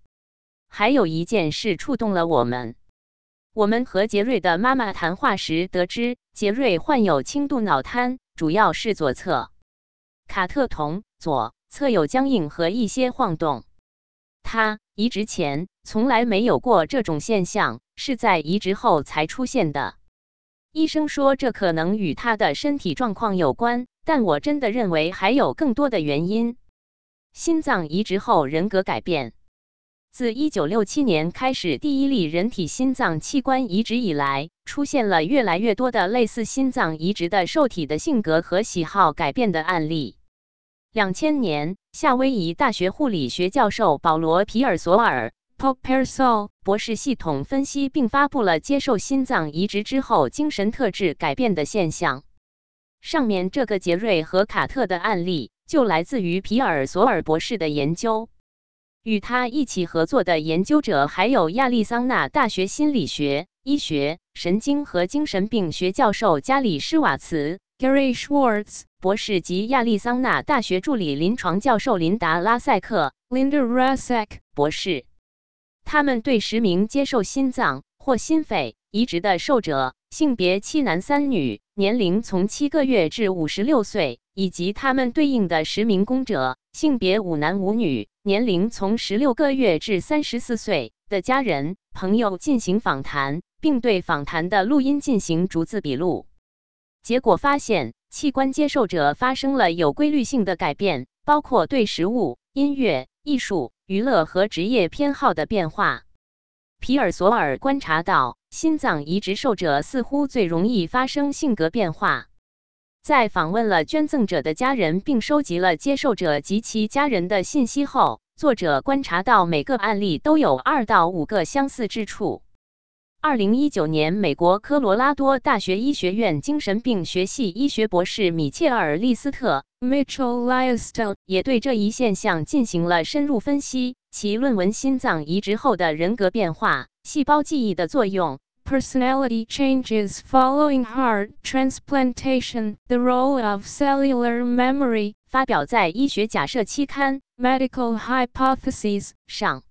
还有一件事触动了我们：我们和杰瑞的妈妈谈话时得知，杰瑞患有轻度脑瘫，主要是左侧。卡特同左侧有僵硬和一些晃动。他移植前从来没有过这种现象，是在移植后才出现的。医生说这可能与他的身体状况有关，但我真的认为还有更多的原因。心脏移植后人格改变。自1967年开始第一例人体心脏器官移植以来，出现了越来越多的类似心脏移植的受体的性格和喜好改变的案例。两千年，夏威夷大学护理学教授保罗·皮尔索尔 （Paul Pearsall） 博士系统分析并发布了接受心脏移植之后精神特质改变的现象。上面这个杰瑞和卡特的案例就来自于皮尔索尔博士的研究。与他一起合作的研究者还有亚利桑那大学心理学、医学、神经和精神病学教授加里施瓦茨。Gary Schwartz 博士及亚利桑那大学助理临床教授琳达拉塞克 Linda Rasek 博士，他们对十名接受心脏或心肺移植的受者，性别七男三女，年龄从七个月至五十六岁，以及他们对应的十名供者，性别五男五女，年龄从十六个月至三十四岁的家人朋友进行访谈，并对访谈的录音进行逐字笔录。结果发现，器官接受者发生了有规律性的改变，包括对食物、音乐、艺术、娱乐和职业偏好的变化。皮尔索尔观察到，心脏移植受者似乎最容易发生性格变化。在访问了捐赠者的家人，并收集了接受者及其家人的信息后，作者观察到每个案例都有二到五个相似之处。二零一九年，美国科罗拉多大学医学院精神病学系医学博士米切尔·利斯特 （Mitchell Lister） 也对这一现象进行了深入分析。其论文《心脏移植后的人格变化：细胞记忆的作用》（Personality Changes Following Heart Transplantation: The Role of Cellular Memory） 发表在医学假设期刊《Medical Hypotheses》上。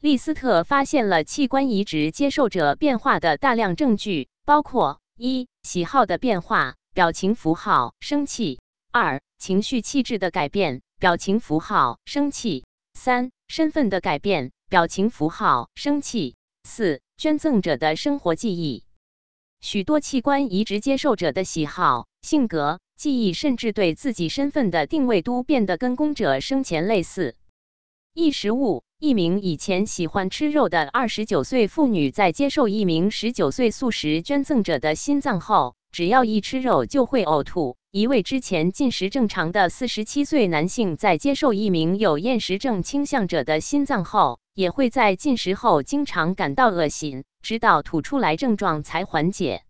利斯特发现了器官移植接受者变化的大量证据，包括一、喜好的变化，表情符号，生气；二、情绪气质的改变，表情符号，生气；三、身份的改变，表情符号，生气；四、捐赠者的生活记忆。许多器官移植接受者的喜好、性格、记忆，甚至对自己身份的定位，都变得跟供者生前类似。一食物。一名以前喜欢吃肉的二十九岁妇女，在接受一名十九岁素食捐赠者的心脏后，只要一吃肉就会呕吐。一位之前进食正常的四十七岁男性，在接受一名有厌食症倾向者的心脏后，也会在进食后经常感到恶心，直到吐出来症状才缓解。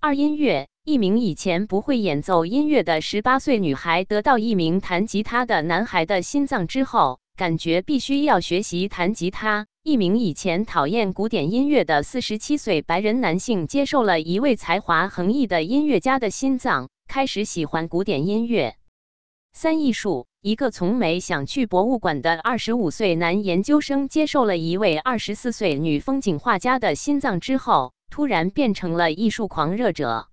二音乐，一名以前不会演奏音乐的十八岁女孩，得到一名弹吉他的男孩的心脏之后。感觉必须要学习弹吉他。一名以前讨厌古典音乐的四十七岁白人男性，接受了一位才华横溢的音乐家的心脏，开始喜欢古典音乐。三艺术，一个从没想去博物馆的二十五岁男研究生，接受了一位二十四岁女风景画家的心脏之后，突然变成了艺术狂热者。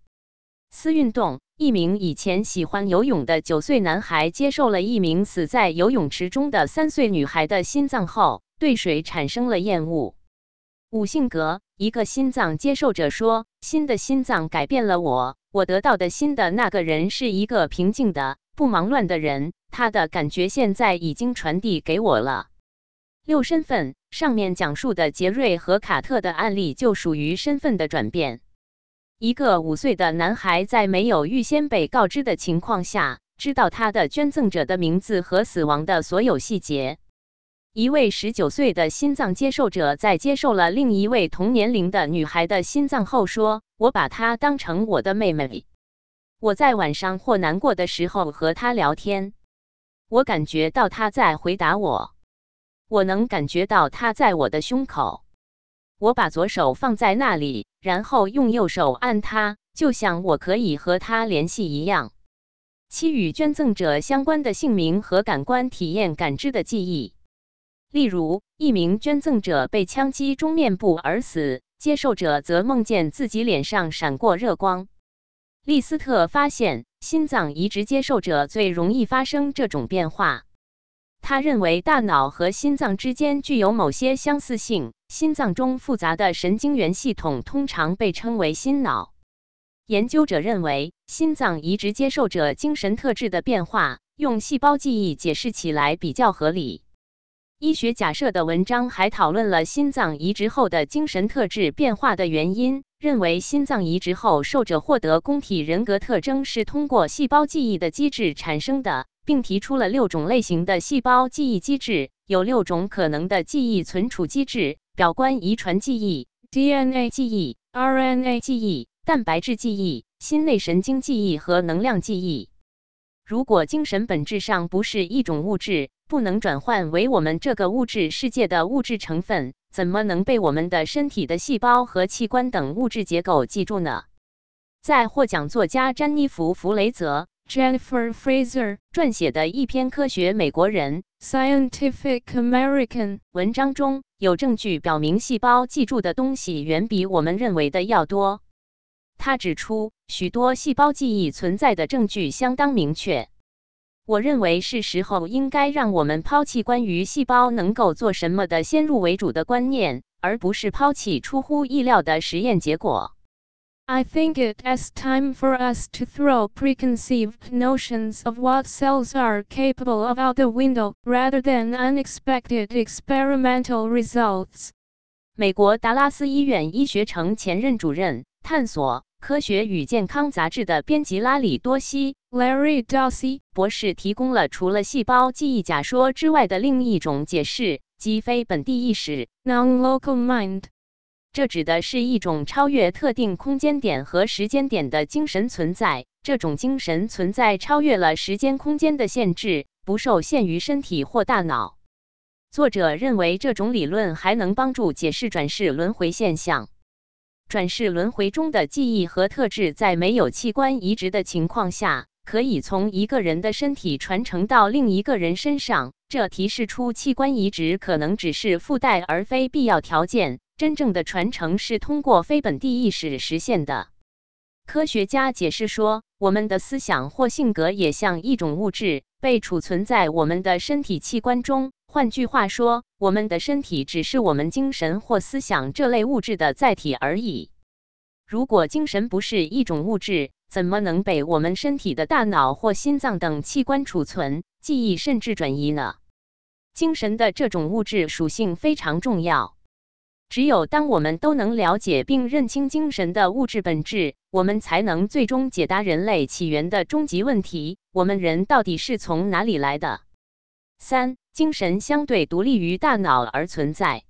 四运动。一名以前喜欢游泳的九岁男孩接受了一名死在游泳池中的三岁女孩的心脏后，对水产生了厌恶。五性格，一个心脏接受者说：“新的心脏改变了我，我得到的新的那个人是一个平静的、不忙乱的人，他的感觉现在已经传递给我了。”六身份，上面讲述的杰瑞和卡特的案例就属于身份的转变。一个五岁的男孩在没有预先被告知的情况下，知道他的捐赠者的名字和死亡的所有细节。一位十九岁的心脏接受者在接受了另一位同年龄的女孩的心脏后说：“我把她当成我的妹妹。我在晚上或难过的时候和她聊天，我感觉到她在回答我。我能感觉到她在我的胸口。我把左手放在那里。”然后用右手按它，就像我可以和它联系一样。七与捐赠者相关的姓名和感官体验感知的记忆，例如一名捐赠者被枪击中面部而死，接受者则梦见自己脸上闪过热光。利斯特发现，心脏移植接受者最容易发生这种变化。他认为大脑和心脏之间具有某些相似性。心脏中复杂的神经元系统通常被称为心脑。研究者认为，心脏移植接受者精神特质的变化用细胞记忆解释起来比较合理。医学假设的文章还讨论了心脏移植后的精神特质变化的原因，认为心脏移植后受者获得供体人格特征是通过细胞记忆的机制产生的。并提出了六种类型的细胞记忆机制，有六种可能的记忆存储机制：表观遗传记忆、DNA 记忆、RNA 记忆、蛋白质记忆、心内神经记忆和能量记忆。如果精神本质上不是一种物质，不能转换为我们这个物质世界的物质成分，怎么能被我们的身体的细胞和器官等物质结构记住呢？在获奖作家詹妮弗·弗雷泽 （Jennifer Fraser） 撰写的一篇科学美国人 （Scientific American） 文章中有证据表明，细胞记住的东西远比我们认为的要多。他指出，许多细胞记忆存在的证据相当明确。我认为是时候应该让我们抛弃关于细胞能够做什么的先入为主的观念，而不是抛弃出乎意料的实验结果。I think it is time for us to throw preconceived notions of what cells are capable of out the window, rather than unexpected experimental results. 美国达拉斯医院医学城前任主任、探索科学与健康杂志的编辑拉里多西 （Larry Dossey） 博士提供了除了细胞记忆假说之外的另一种解释，即非本地意识 （non-local mind）。 这指的是一种超越特定空间点和时间点的精神存在。这种精神存在超越了时间空间的限制，不受限于身体或大脑。作者认为，这种理论还能帮助解释转世轮回现象。转世轮回中的记忆和特质，在没有器官移植的情况下，可以从一个人的身体传承到另一个人身上。这提示出，器官移植可能只是附带而非必要条件。真正的传承是通过非本地意识实现的。科学家解释说，我们的思想或性格也像一种物质，被储存在我们的身体器官中。换句话说，我们的身体只是我们精神或思想这类物质的载体而已。如果精神不是一种物质，怎么能被我们身体的大脑或心脏等器官储存、记忆甚至转移呢？精神的这种物质属性非常重要。只有当我们都能了解并认清精神的物质本质，我们才能最终解答人类起源的终极问题：我们人到底是从哪里来的？三、精神相对独立于大脑而存在。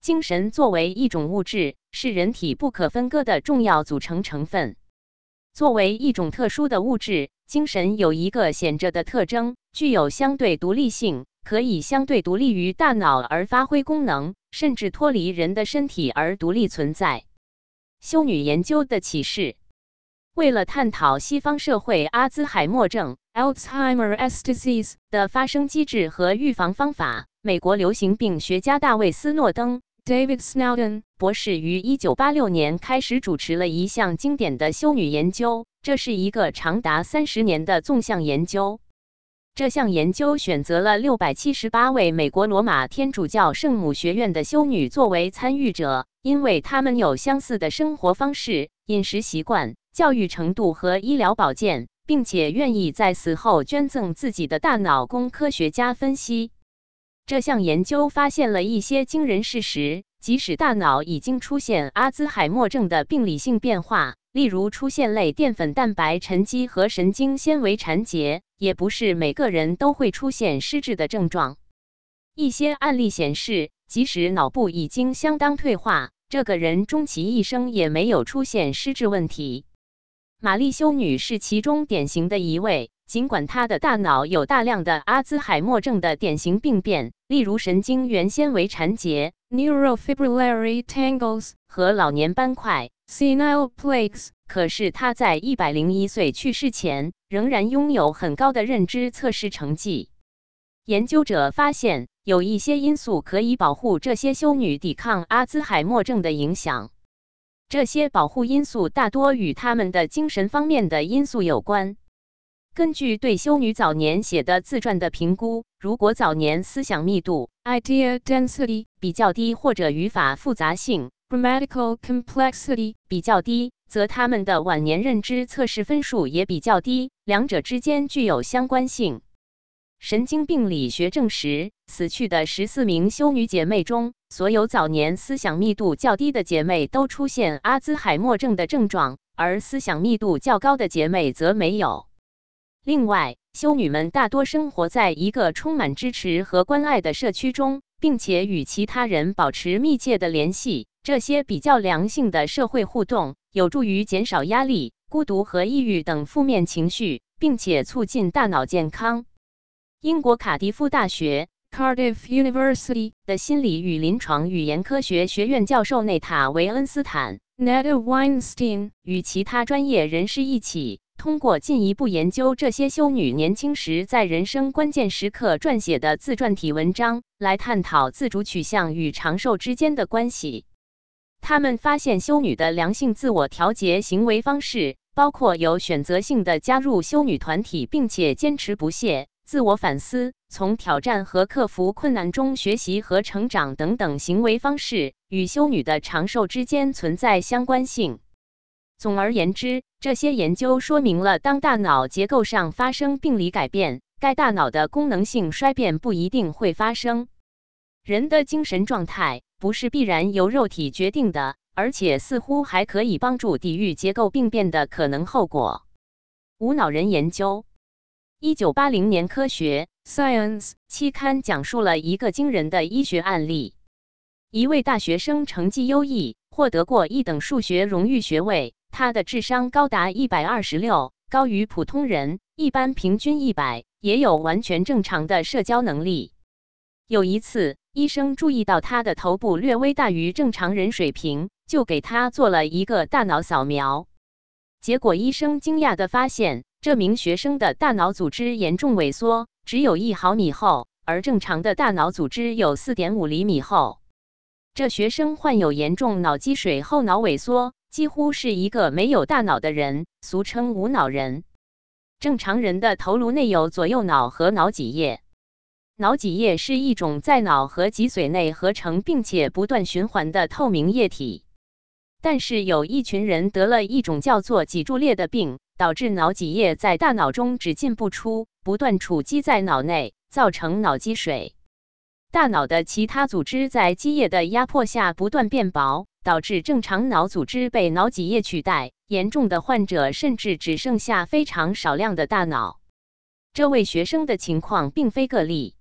精神作为一种物质，是人体不可分割的重要组成成分。作为一种特殊的物质，精神有一个显着的特征，具有相对独立性。可以相对独立于大脑而发挥功能，甚至脱离人的身体而独立存在。修女研究的启示。为了探讨西方社会阿兹海默症 （Alzheimer's disease） 的发生机制和预防方法，美国流行病学家大卫斯诺登 （David Snowden） 博士于1986年开始主持了一项经典的修女研究。这是一个长达三十年的纵向研究。这项研究选择了六百七十八位美国罗马天主教圣母学院的修女作为参与者，因为她们有相似的生活方式、饮食习惯、教育程度和医疗保健，并且愿意在死后捐赠自己的大脑供科学家分析。这项研究发现了一些惊人事实。即使大脑已经出现阿兹海默症的病理性变化，例如出现类淀粉蛋白沉积和神经纤维缠结，也不是每个人都会出现失智的症状。一些案例显示，即使脑部已经相当退化，这个人终其一生也没有出现失智问题。玛丽修女是其中典型的一位。尽管她的大脑有大量的阿兹海默症的典型病变，例如神经元纤维缠结 （neurofibrillary tangles） 和老年斑块 （senile plaques），可是他在一百零一岁去世前仍然拥有很高的认知测试成绩。研究者发现，有一些因素可以保护这些修女抵抗阿兹海默症的影响。这些保护因素大多与他们的精神方面的因素有关。根据对修女早年写的自传的评估，如果早年思想密度 （idea density） 比较低，或者语法复杂性 （grammatical complexity） 比较低，则他们的晚年认知测试分数也比较低，两者之间具有相关性。神经病理学证实，死去的十四名修女姐妹中，所有早年思想密度较低的姐妹都出现阿兹海默症的症状，而思想密度较高的姐妹则没有。另外，修女们大多生活在一个充满支持和关爱的社区中，并且与其他人保持密切的联系。这些比较良性的社会互动有助于减少压力、孤独和抑郁等负面情绪，并且促进大脑健康。英国卡迪夫大学 Cardiff University 的心理与临床语言科学学院教授内塔维恩斯坦 （Neta Weinstein 与其他专业人士一起。通过进一步研究这些修女年轻时在人生关键时刻撰写的自传体文章，来探讨自主取向与长寿之间的关系。他们发现，修女的良性自我调节行为方式包括有选择性的加入修女团体，并且坚持不懈、自我反思、从挑战和克服困难中学习和成长等等行为方式，与修女的长寿之间存在相关性。总而言之，这些研究说明了，当大脑结构上发生病理改变，该大脑的功能性衰变不一定会发生。人的精神状态不是必然由肉体决定的，而且似乎还可以帮助抵御结构病变的可能后果。无脑人研究，一九八零年，《科学 Science》期刊讲述了一个惊人的医学案例：一位大学生成绩优异，获得过一等数学荣誉学位。他的智商高达一百二十六，高于普通人一般平均一百，也有完全正常的社交能力。有一次，医生注意到他的头部略微大于正常人水平，就给他做了一个大脑扫描。结果，医生惊讶地发现，这名学生的大脑组织严重萎缩，只有一毫米厚，而正常的大脑组织有四点五厘米厚。这学生患有严重脑积水后脑萎缩。几乎是一个没有大脑的人，俗称无脑人。正常人的头颅内有左右脑和脑脊液。脑脊液是一种在脑和脊髓内合成并且不断循环的透明液体。但是有一群人得了一种叫做脊柱裂的病，导致脑脊液在大脑中只进不出，不断储积在脑内，造成脑积水。大脑的其他组织在积液的压迫下不断变薄。导致正常脑组织被脑脊液取代，严重的患者甚至只剩下非常少量的大脑。这位学生的情况并非个例。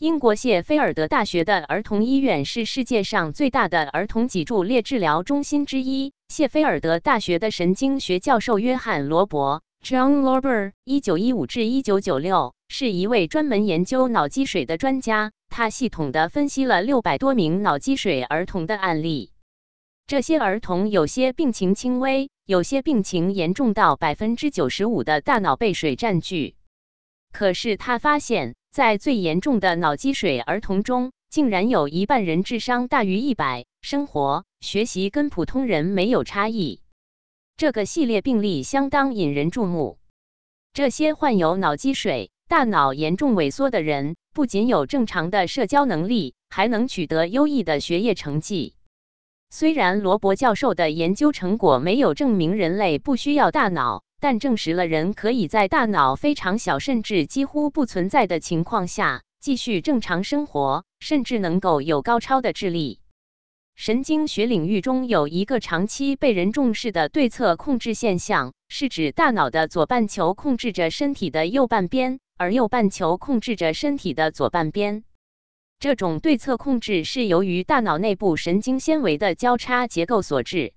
英国谢菲尔德大学的儿童医院是世界上最大的儿童脊柱裂治疗中心之一。谢菲尔德大学的神经学教授约翰·罗伯 （John Lorber，一九一五至一九九六）是一位专门研究脑积水的专家。他系统地分析了六百多名脑积水儿童的案例。这些儿童有些病情轻微，有些病情严重到百分之九十五的大脑被水占据。可是他发现，在最严重的脑积水儿童中，竟然有一半人智商大于一百，生活学习跟普通人没有差异。这个系列病例相当引人注目。这些患有脑积水、大脑严重萎缩的人，不仅有正常的社交能力，还能取得优异的学业成绩。虽然罗伯教授的研究成果没有证明人类不需要大脑，但证实了人可以在大脑非常小甚至几乎不存在的情况下继续正常生活，甚至能够有高超的智力。神经学领域中有一个长期被人重视的对侧控制现象，是指大脑的左半球控制着身体的右半边，而右半球控制着身体的左半边。这种对侧控制是由于大脑内部神经纤维的交叉结构所致。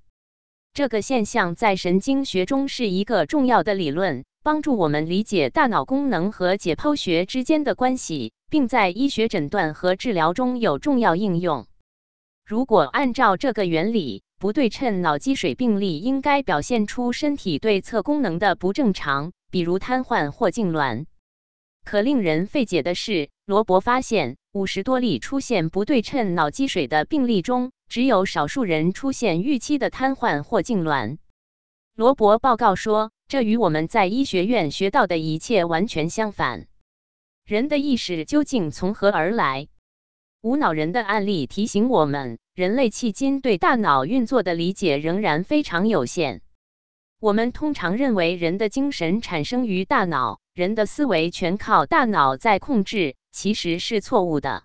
这个现象在神经学中是一个重要的理论，帮助我们理解大脑功能和解剖学之间的关系，并在医学诊断和治疗中有重要应用。如果按照这个原理，不对称脑积水病例应该表现出身体对侧功能的不正常，比如瘫痪或痉挛。可令人费解的是，罗伯发现。五十多例出现不对称脑积水的病例中，只有少数人出现预期的瘫痪或痉挛。罗伯报告说，这与我们在医学院学到的一切完全相反。人的意识究竟从何而来？无脑人的案例提醒我们，人类迄今对大脑运作的理解仍然非常有限。我们通常认为人的精神产生于大脑，人的思维全靠大脑在控制。其实是错误的。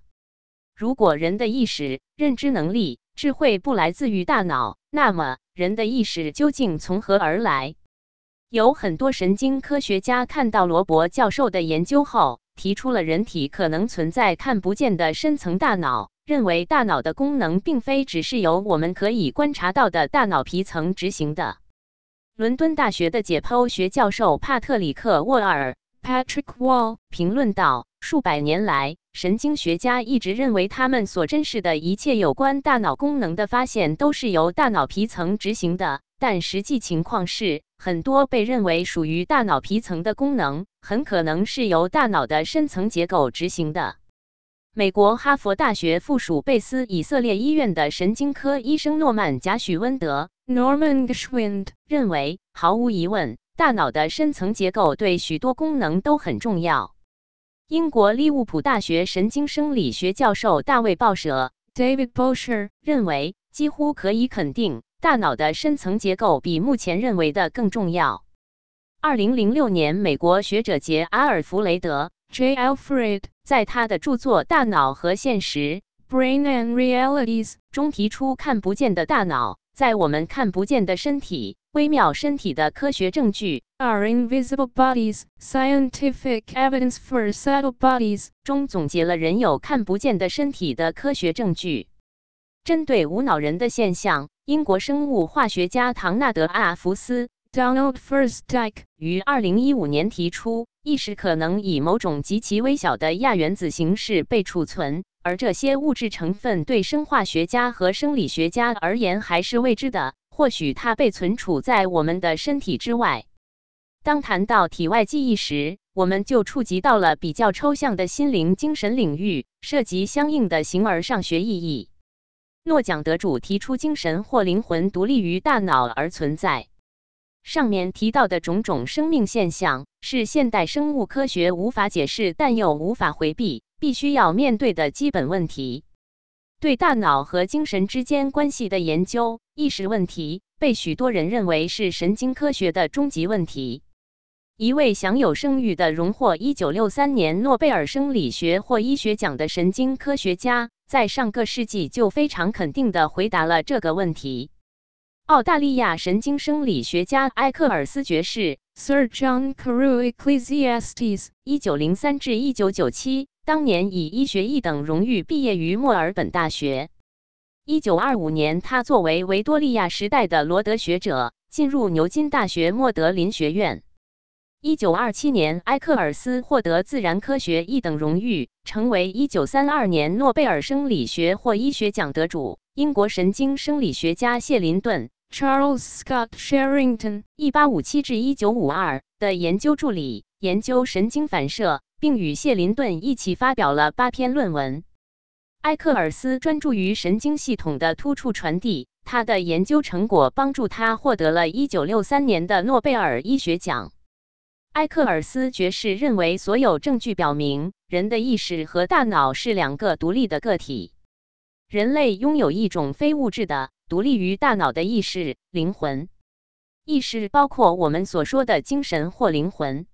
如果人的意识、认知能力、智慧不来自于大脑，那么人的意识究竟从何而来？有很多神经科学家看到罗伯教授的研究后，提出了人体可能存在看不见的深层大脑，认为大脑的功能并非只是由我们可以观察到的大脑皮层执行的。伦敦大学的解剖学教授帕特里克·沃尔 Patrick Wall 评论道：“数百年来，神经学家一直认为他们所珍视的一切有关大脑功能的发现都是由大脑皮层执行的，但实际情况是。”很多被认为属于大脑皮层的功能，很可能是由大脑的深层结构执行的。美国哈佛大学附属贝斯以色列医院的神经科医生诺曼·贾许温德 （Norman Geschwind） 认为，毫无疑问，大脑的深层结构对许多功能都很重要。英国利物浦大学神经生理学教授大卫·鲍舍 （David Bosher） 认为，几乎可以肯定。大脑的深层结构比目前认为的更重要。二零零六年，美国学者杰阿尔弗雷德 （J. Alfred） 在他的著作《大脑和现实》（Brain and Realities） 中提出，看不见的大脑在我们看不见的身体、微妙身体的科学证据 （Are invisible bodies scientific evidence for subtle bodies） 中总结了人有看不见的身体的科学证据。针对无脑人的现象。英国生物化学家唐纳德·阿福斯 （Donald Furstdike） 于2015年提出，意识可能以某种极其微小的亚原子形式被储存，而这些物质成分对生化学家和生理学家而言还是未知的。或许它被存储在我们的身体之外。当谈到体外记忆时，我们就触及到了比较抽象的心灵精神领域，涉及相应的形而上学意义。诺奖得主提出，精神或灵魂独立于大脑而存在。上面提到的种种生命现象，是现代生物科学无法解释但又无法回避、必须要面对的基本问题。对大脑和精神之间关系的研究，意识问题被许多人认为是神经科学的终极问题。一位享有声誉的、荣获1963年诺贝尔生理学或医学奖的神经科学家。在上个世纪就非常肯定地回答了这个问题。澳大利亚神经生理学家埃克尔斯爵士 （Sir John Carew Ecclesiastes，1903-1997） 当年以医学一等荣誉毕业于墨尔本大学。1925年，他作为维多利亚时代的罗德学者进入牛津大学莫德林学院。一九二七年，埃克尔斯获得自然科学一等荣誉，成为一九三二年诺贝尔生理学或医学奖得主。英国神经生理学家谢林顿 （Charles Scott Sherrington，一八五七至一九五二）的研究助理，研究神经反射，并与谢林顿一起发表了八篇论文。埃克尔斯专注于神经系统的突触传递，他的研究成果帮助他获得了一九六三年的诺贝尔医学奖。埃克尔斯爵士认为，所有证据表明，人的意识和大脑是两个独立的个体。人类拥有一种非物质的、独立于大脑的意识——灵魂。意识包括我们所说的精神或灵魂。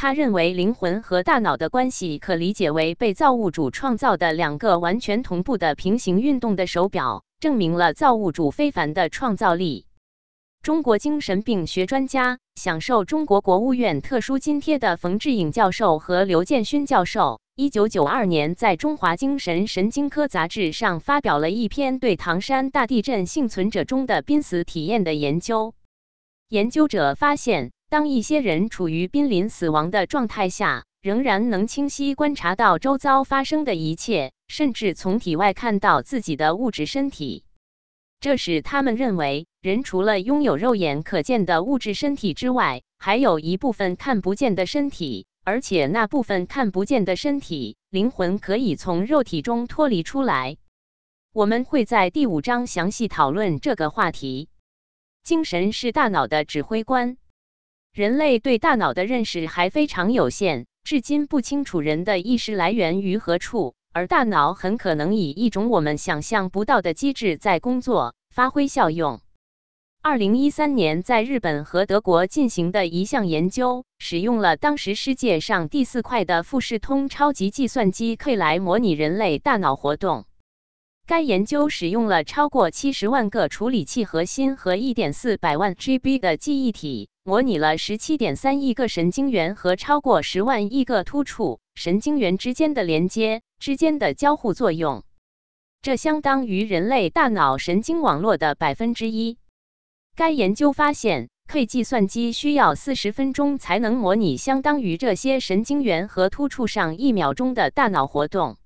他认为，灵魂和大脑的关系可理解为被造物主创造的两个完全同步的平行运动的手表，证明了造物主非凡的创造力。中国精神病学专家、享受中国国务院特殊津贴的冯志颖教授和刘建勋教授，一九九二年在《中华精神神经科杂志》上发表了一篇对唐山大地震幸存者中的濒死体验的研究。研究者发现，当一些人处于濒临死亡的状态下，仍然能清晰观察到周遭发生的一切，甚至从体外看到自己的物质身体。这使他们认为，人除了拥有肉眼可见的物质身体之外，还有一部分看不见的身体，而且那部分看不见的身体，灵魂可以从肉体中脱离出来。我们会在第五章详细讨论这个话题。精神是大脑的指挥官。人类对大脑的认识还非常有限，至今不清楚人的意识来源于何处。而大脑很可能以一种我们想象不到的机制在工作、发挥效用。二零一三年，在日本和德国进行的一项研究，使用了当时世界上第四快的富士通超级计算机 K 来模拟人类大脑活动。该研究使用了超过七十万个处理器核心和一点四百万 GB 的记忆体。模拟了十七点三亿个神经元和超过十万亿个突触神经元之间的连接之间的交互作用，这相当于人类大脑神经网络的百分之一。该研究发现，K 计算机需要四十分钟才能模拟相当于这些神经元和突触上一秒钟的大脑活动。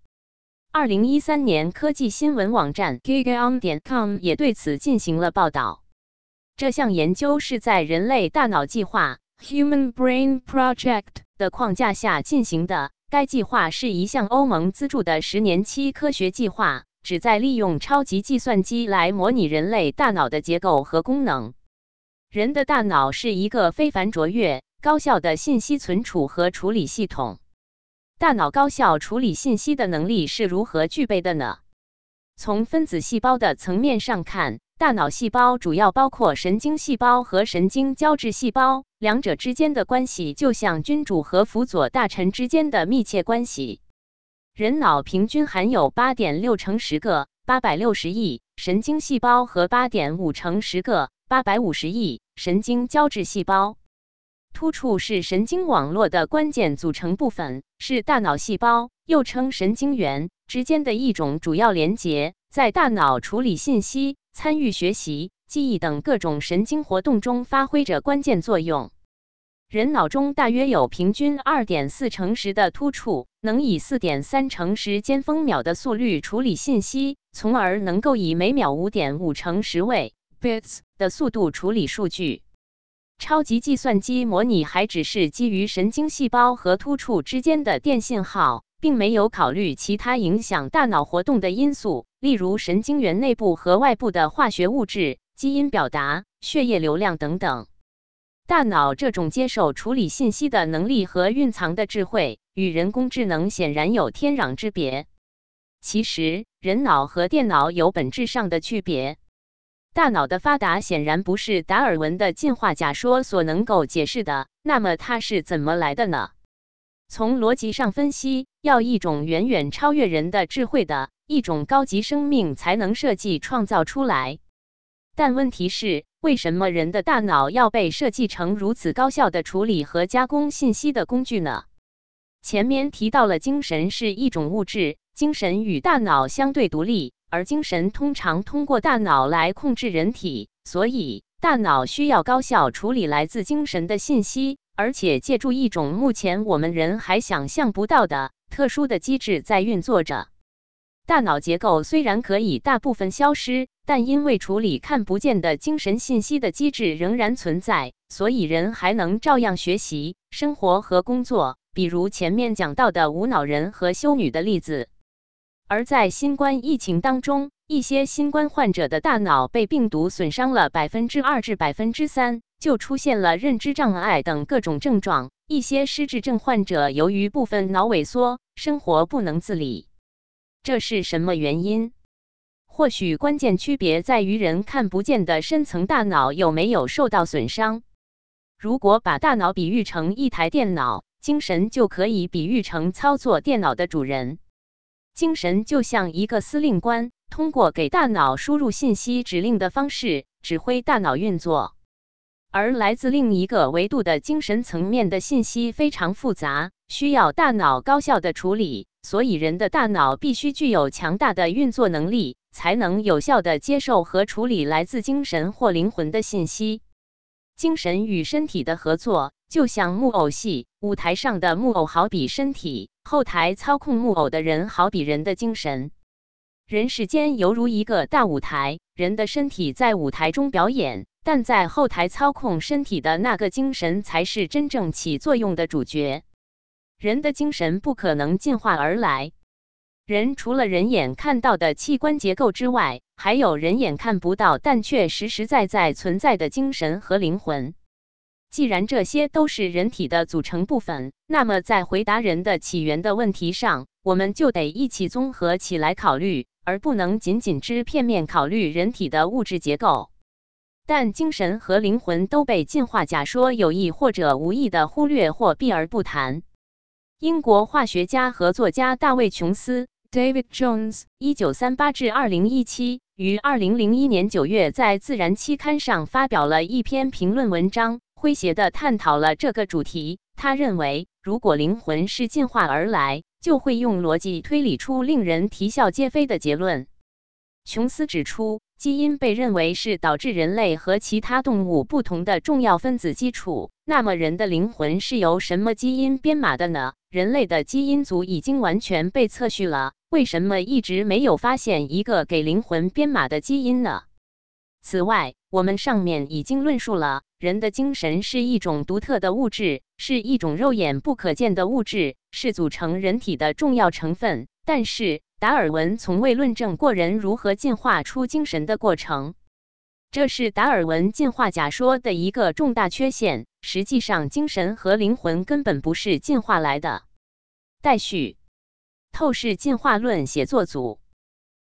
二零一三年，科技新闻网站 Gigaom 点 com 也对此进行了报道。这项研究是在人类大脑计划 （Human Brain Project） 的框架下进行的。该计划是一项欧盟资助的十年期科学计划，旨在利用超级计算机来模拟人类大脑的结构和功能。人的大脑是一个非凡卓越、高效的信息存储和处理系统。大脑高效处理信息的能力是如何具备的呢？从分子细胞的层面上看。大脑细胞主要包括神经细胞和神经胶质细胞，两者之间的关系就像君主和辅佐大臣之间的密切关系。人脑平均含有八点六乘十个八百六十亿神经细胞和八点五乘十个八百五十亿神经胶质细胞。突触是神经网络的关键组成部分，是大脑细胞又称神经元之间的一种主要连接，在大脑处理信息。参与学习、记忆等各种神经活动中发挥着关键作用。人脑中大约有平均二点四乘十的突触，能以四点三乘十尖峰秒的速率处理信息，从而能够以每秒五点五乘十位 bits 的速度处理数据。超级计算机模拟还只是基于神经细胞和突触之间的电信号。并没有考虑其他影响大脑活动的因素，例如神经元内部和外部的化学物质、基因表达、血液流量等等。大脑这种接受处理信息的能力和蕴藏的智慧，与人工智能显然有天壤之别。其实，人脑和电脑有本质上的区别。大脑的发达显然不是达尔文的进化假说所能够解释的。那么，它是怎么来的呢？从逻辑上分析，要一种远远超越人的智慧的一种高级生命才能设计创造出来。但问题是，为什么人的大脑要被设计成如此高效的处理和加工信息的工具呢？前面提到了精神是一种物质，精神与大脑相对独立，而精神通常通过大脑来控制人体，所以大脑需要高效处理来自精神的信息。而且借助一种目前我们人还想象不到的特殊的机制在运作着。大脑结构虽然可以大部分消失，但因为处理看不见的精神信息的机制仍然存在，所以人还能照样学习、生活和工作。比如前面讲到的无脑人和修女的例子。而在新冠疫情当中，一些新冠患者的大脑被病毒损伤了百分之二至百分之三。就出现了认知障碍等各种症状。一些失智症患者由于部分脑萎缩，生活不能自理。这是什么原因？或许关键区别在于人看不见的深层大脑有没有受到损伤。如果把大脑比喻成一台电脑，精神就可以比喻成操作电脑的主人。精神就像一个司令官，通过给大脑输入信息指令的方式，指挥大脑运作。而来自另一个维度的精神层面的信息非常复杂，需要大脑高效的处理，所以人的大脑必须具有强大的运作能力，才能有效的接受和处理来自精神或灵魂的信息。精神与身体的合作，就像木偶戏，舞台上的木偶好比身体，后台操控木偶的人好比人的精神。人世间犹如一个大舞台，人的身体在舞台中表演。但在后台操控身体的那个精神才是真正起作用的主角。人的精神不可能进化而来。人除了人眼看到的器官结构之外，还有人眼看不到但却实实在在存在的精神和灵魂。既然这些都是人体的组成部分，那么在回答人的起源的问题上，我们就得一起综合起来考虑，而不能仅仅只片面考虑人体的物质结构。但精神和灵魂都被进化假说有意或者无意的忽略或避而不谈。英国化学家和作家大卫·琼斯 （David Jones，一九三八至二零一七）于二零零一年九月在《自然》期刊上发表了一篇评论文章，诙谐地探讨了这个主题。他认为，如果灵魂是进化而来，就会用逻辑推理出令人啼笑皆非的结论。琼斯指出，基因被认为是导致人类和其他动物不同的重要分子基础。那么，人的灵魂是由什么基因编码的呢？人类的基因组已经完全被测序了，为什么一直没有发现一个给灵魂编码的基因呢？此外，我们上面已经论述了，人的精神是一种独特的物质，是一种肉眼不可见的物质，是组成人体的重要成分。但是，达尔文从未论证过人如何进化出精神的过程，这是达尔文进化假说的一个重大缺陷。实际上，精神和灵魂根本不是进化来的。待续，透视进化论写作组。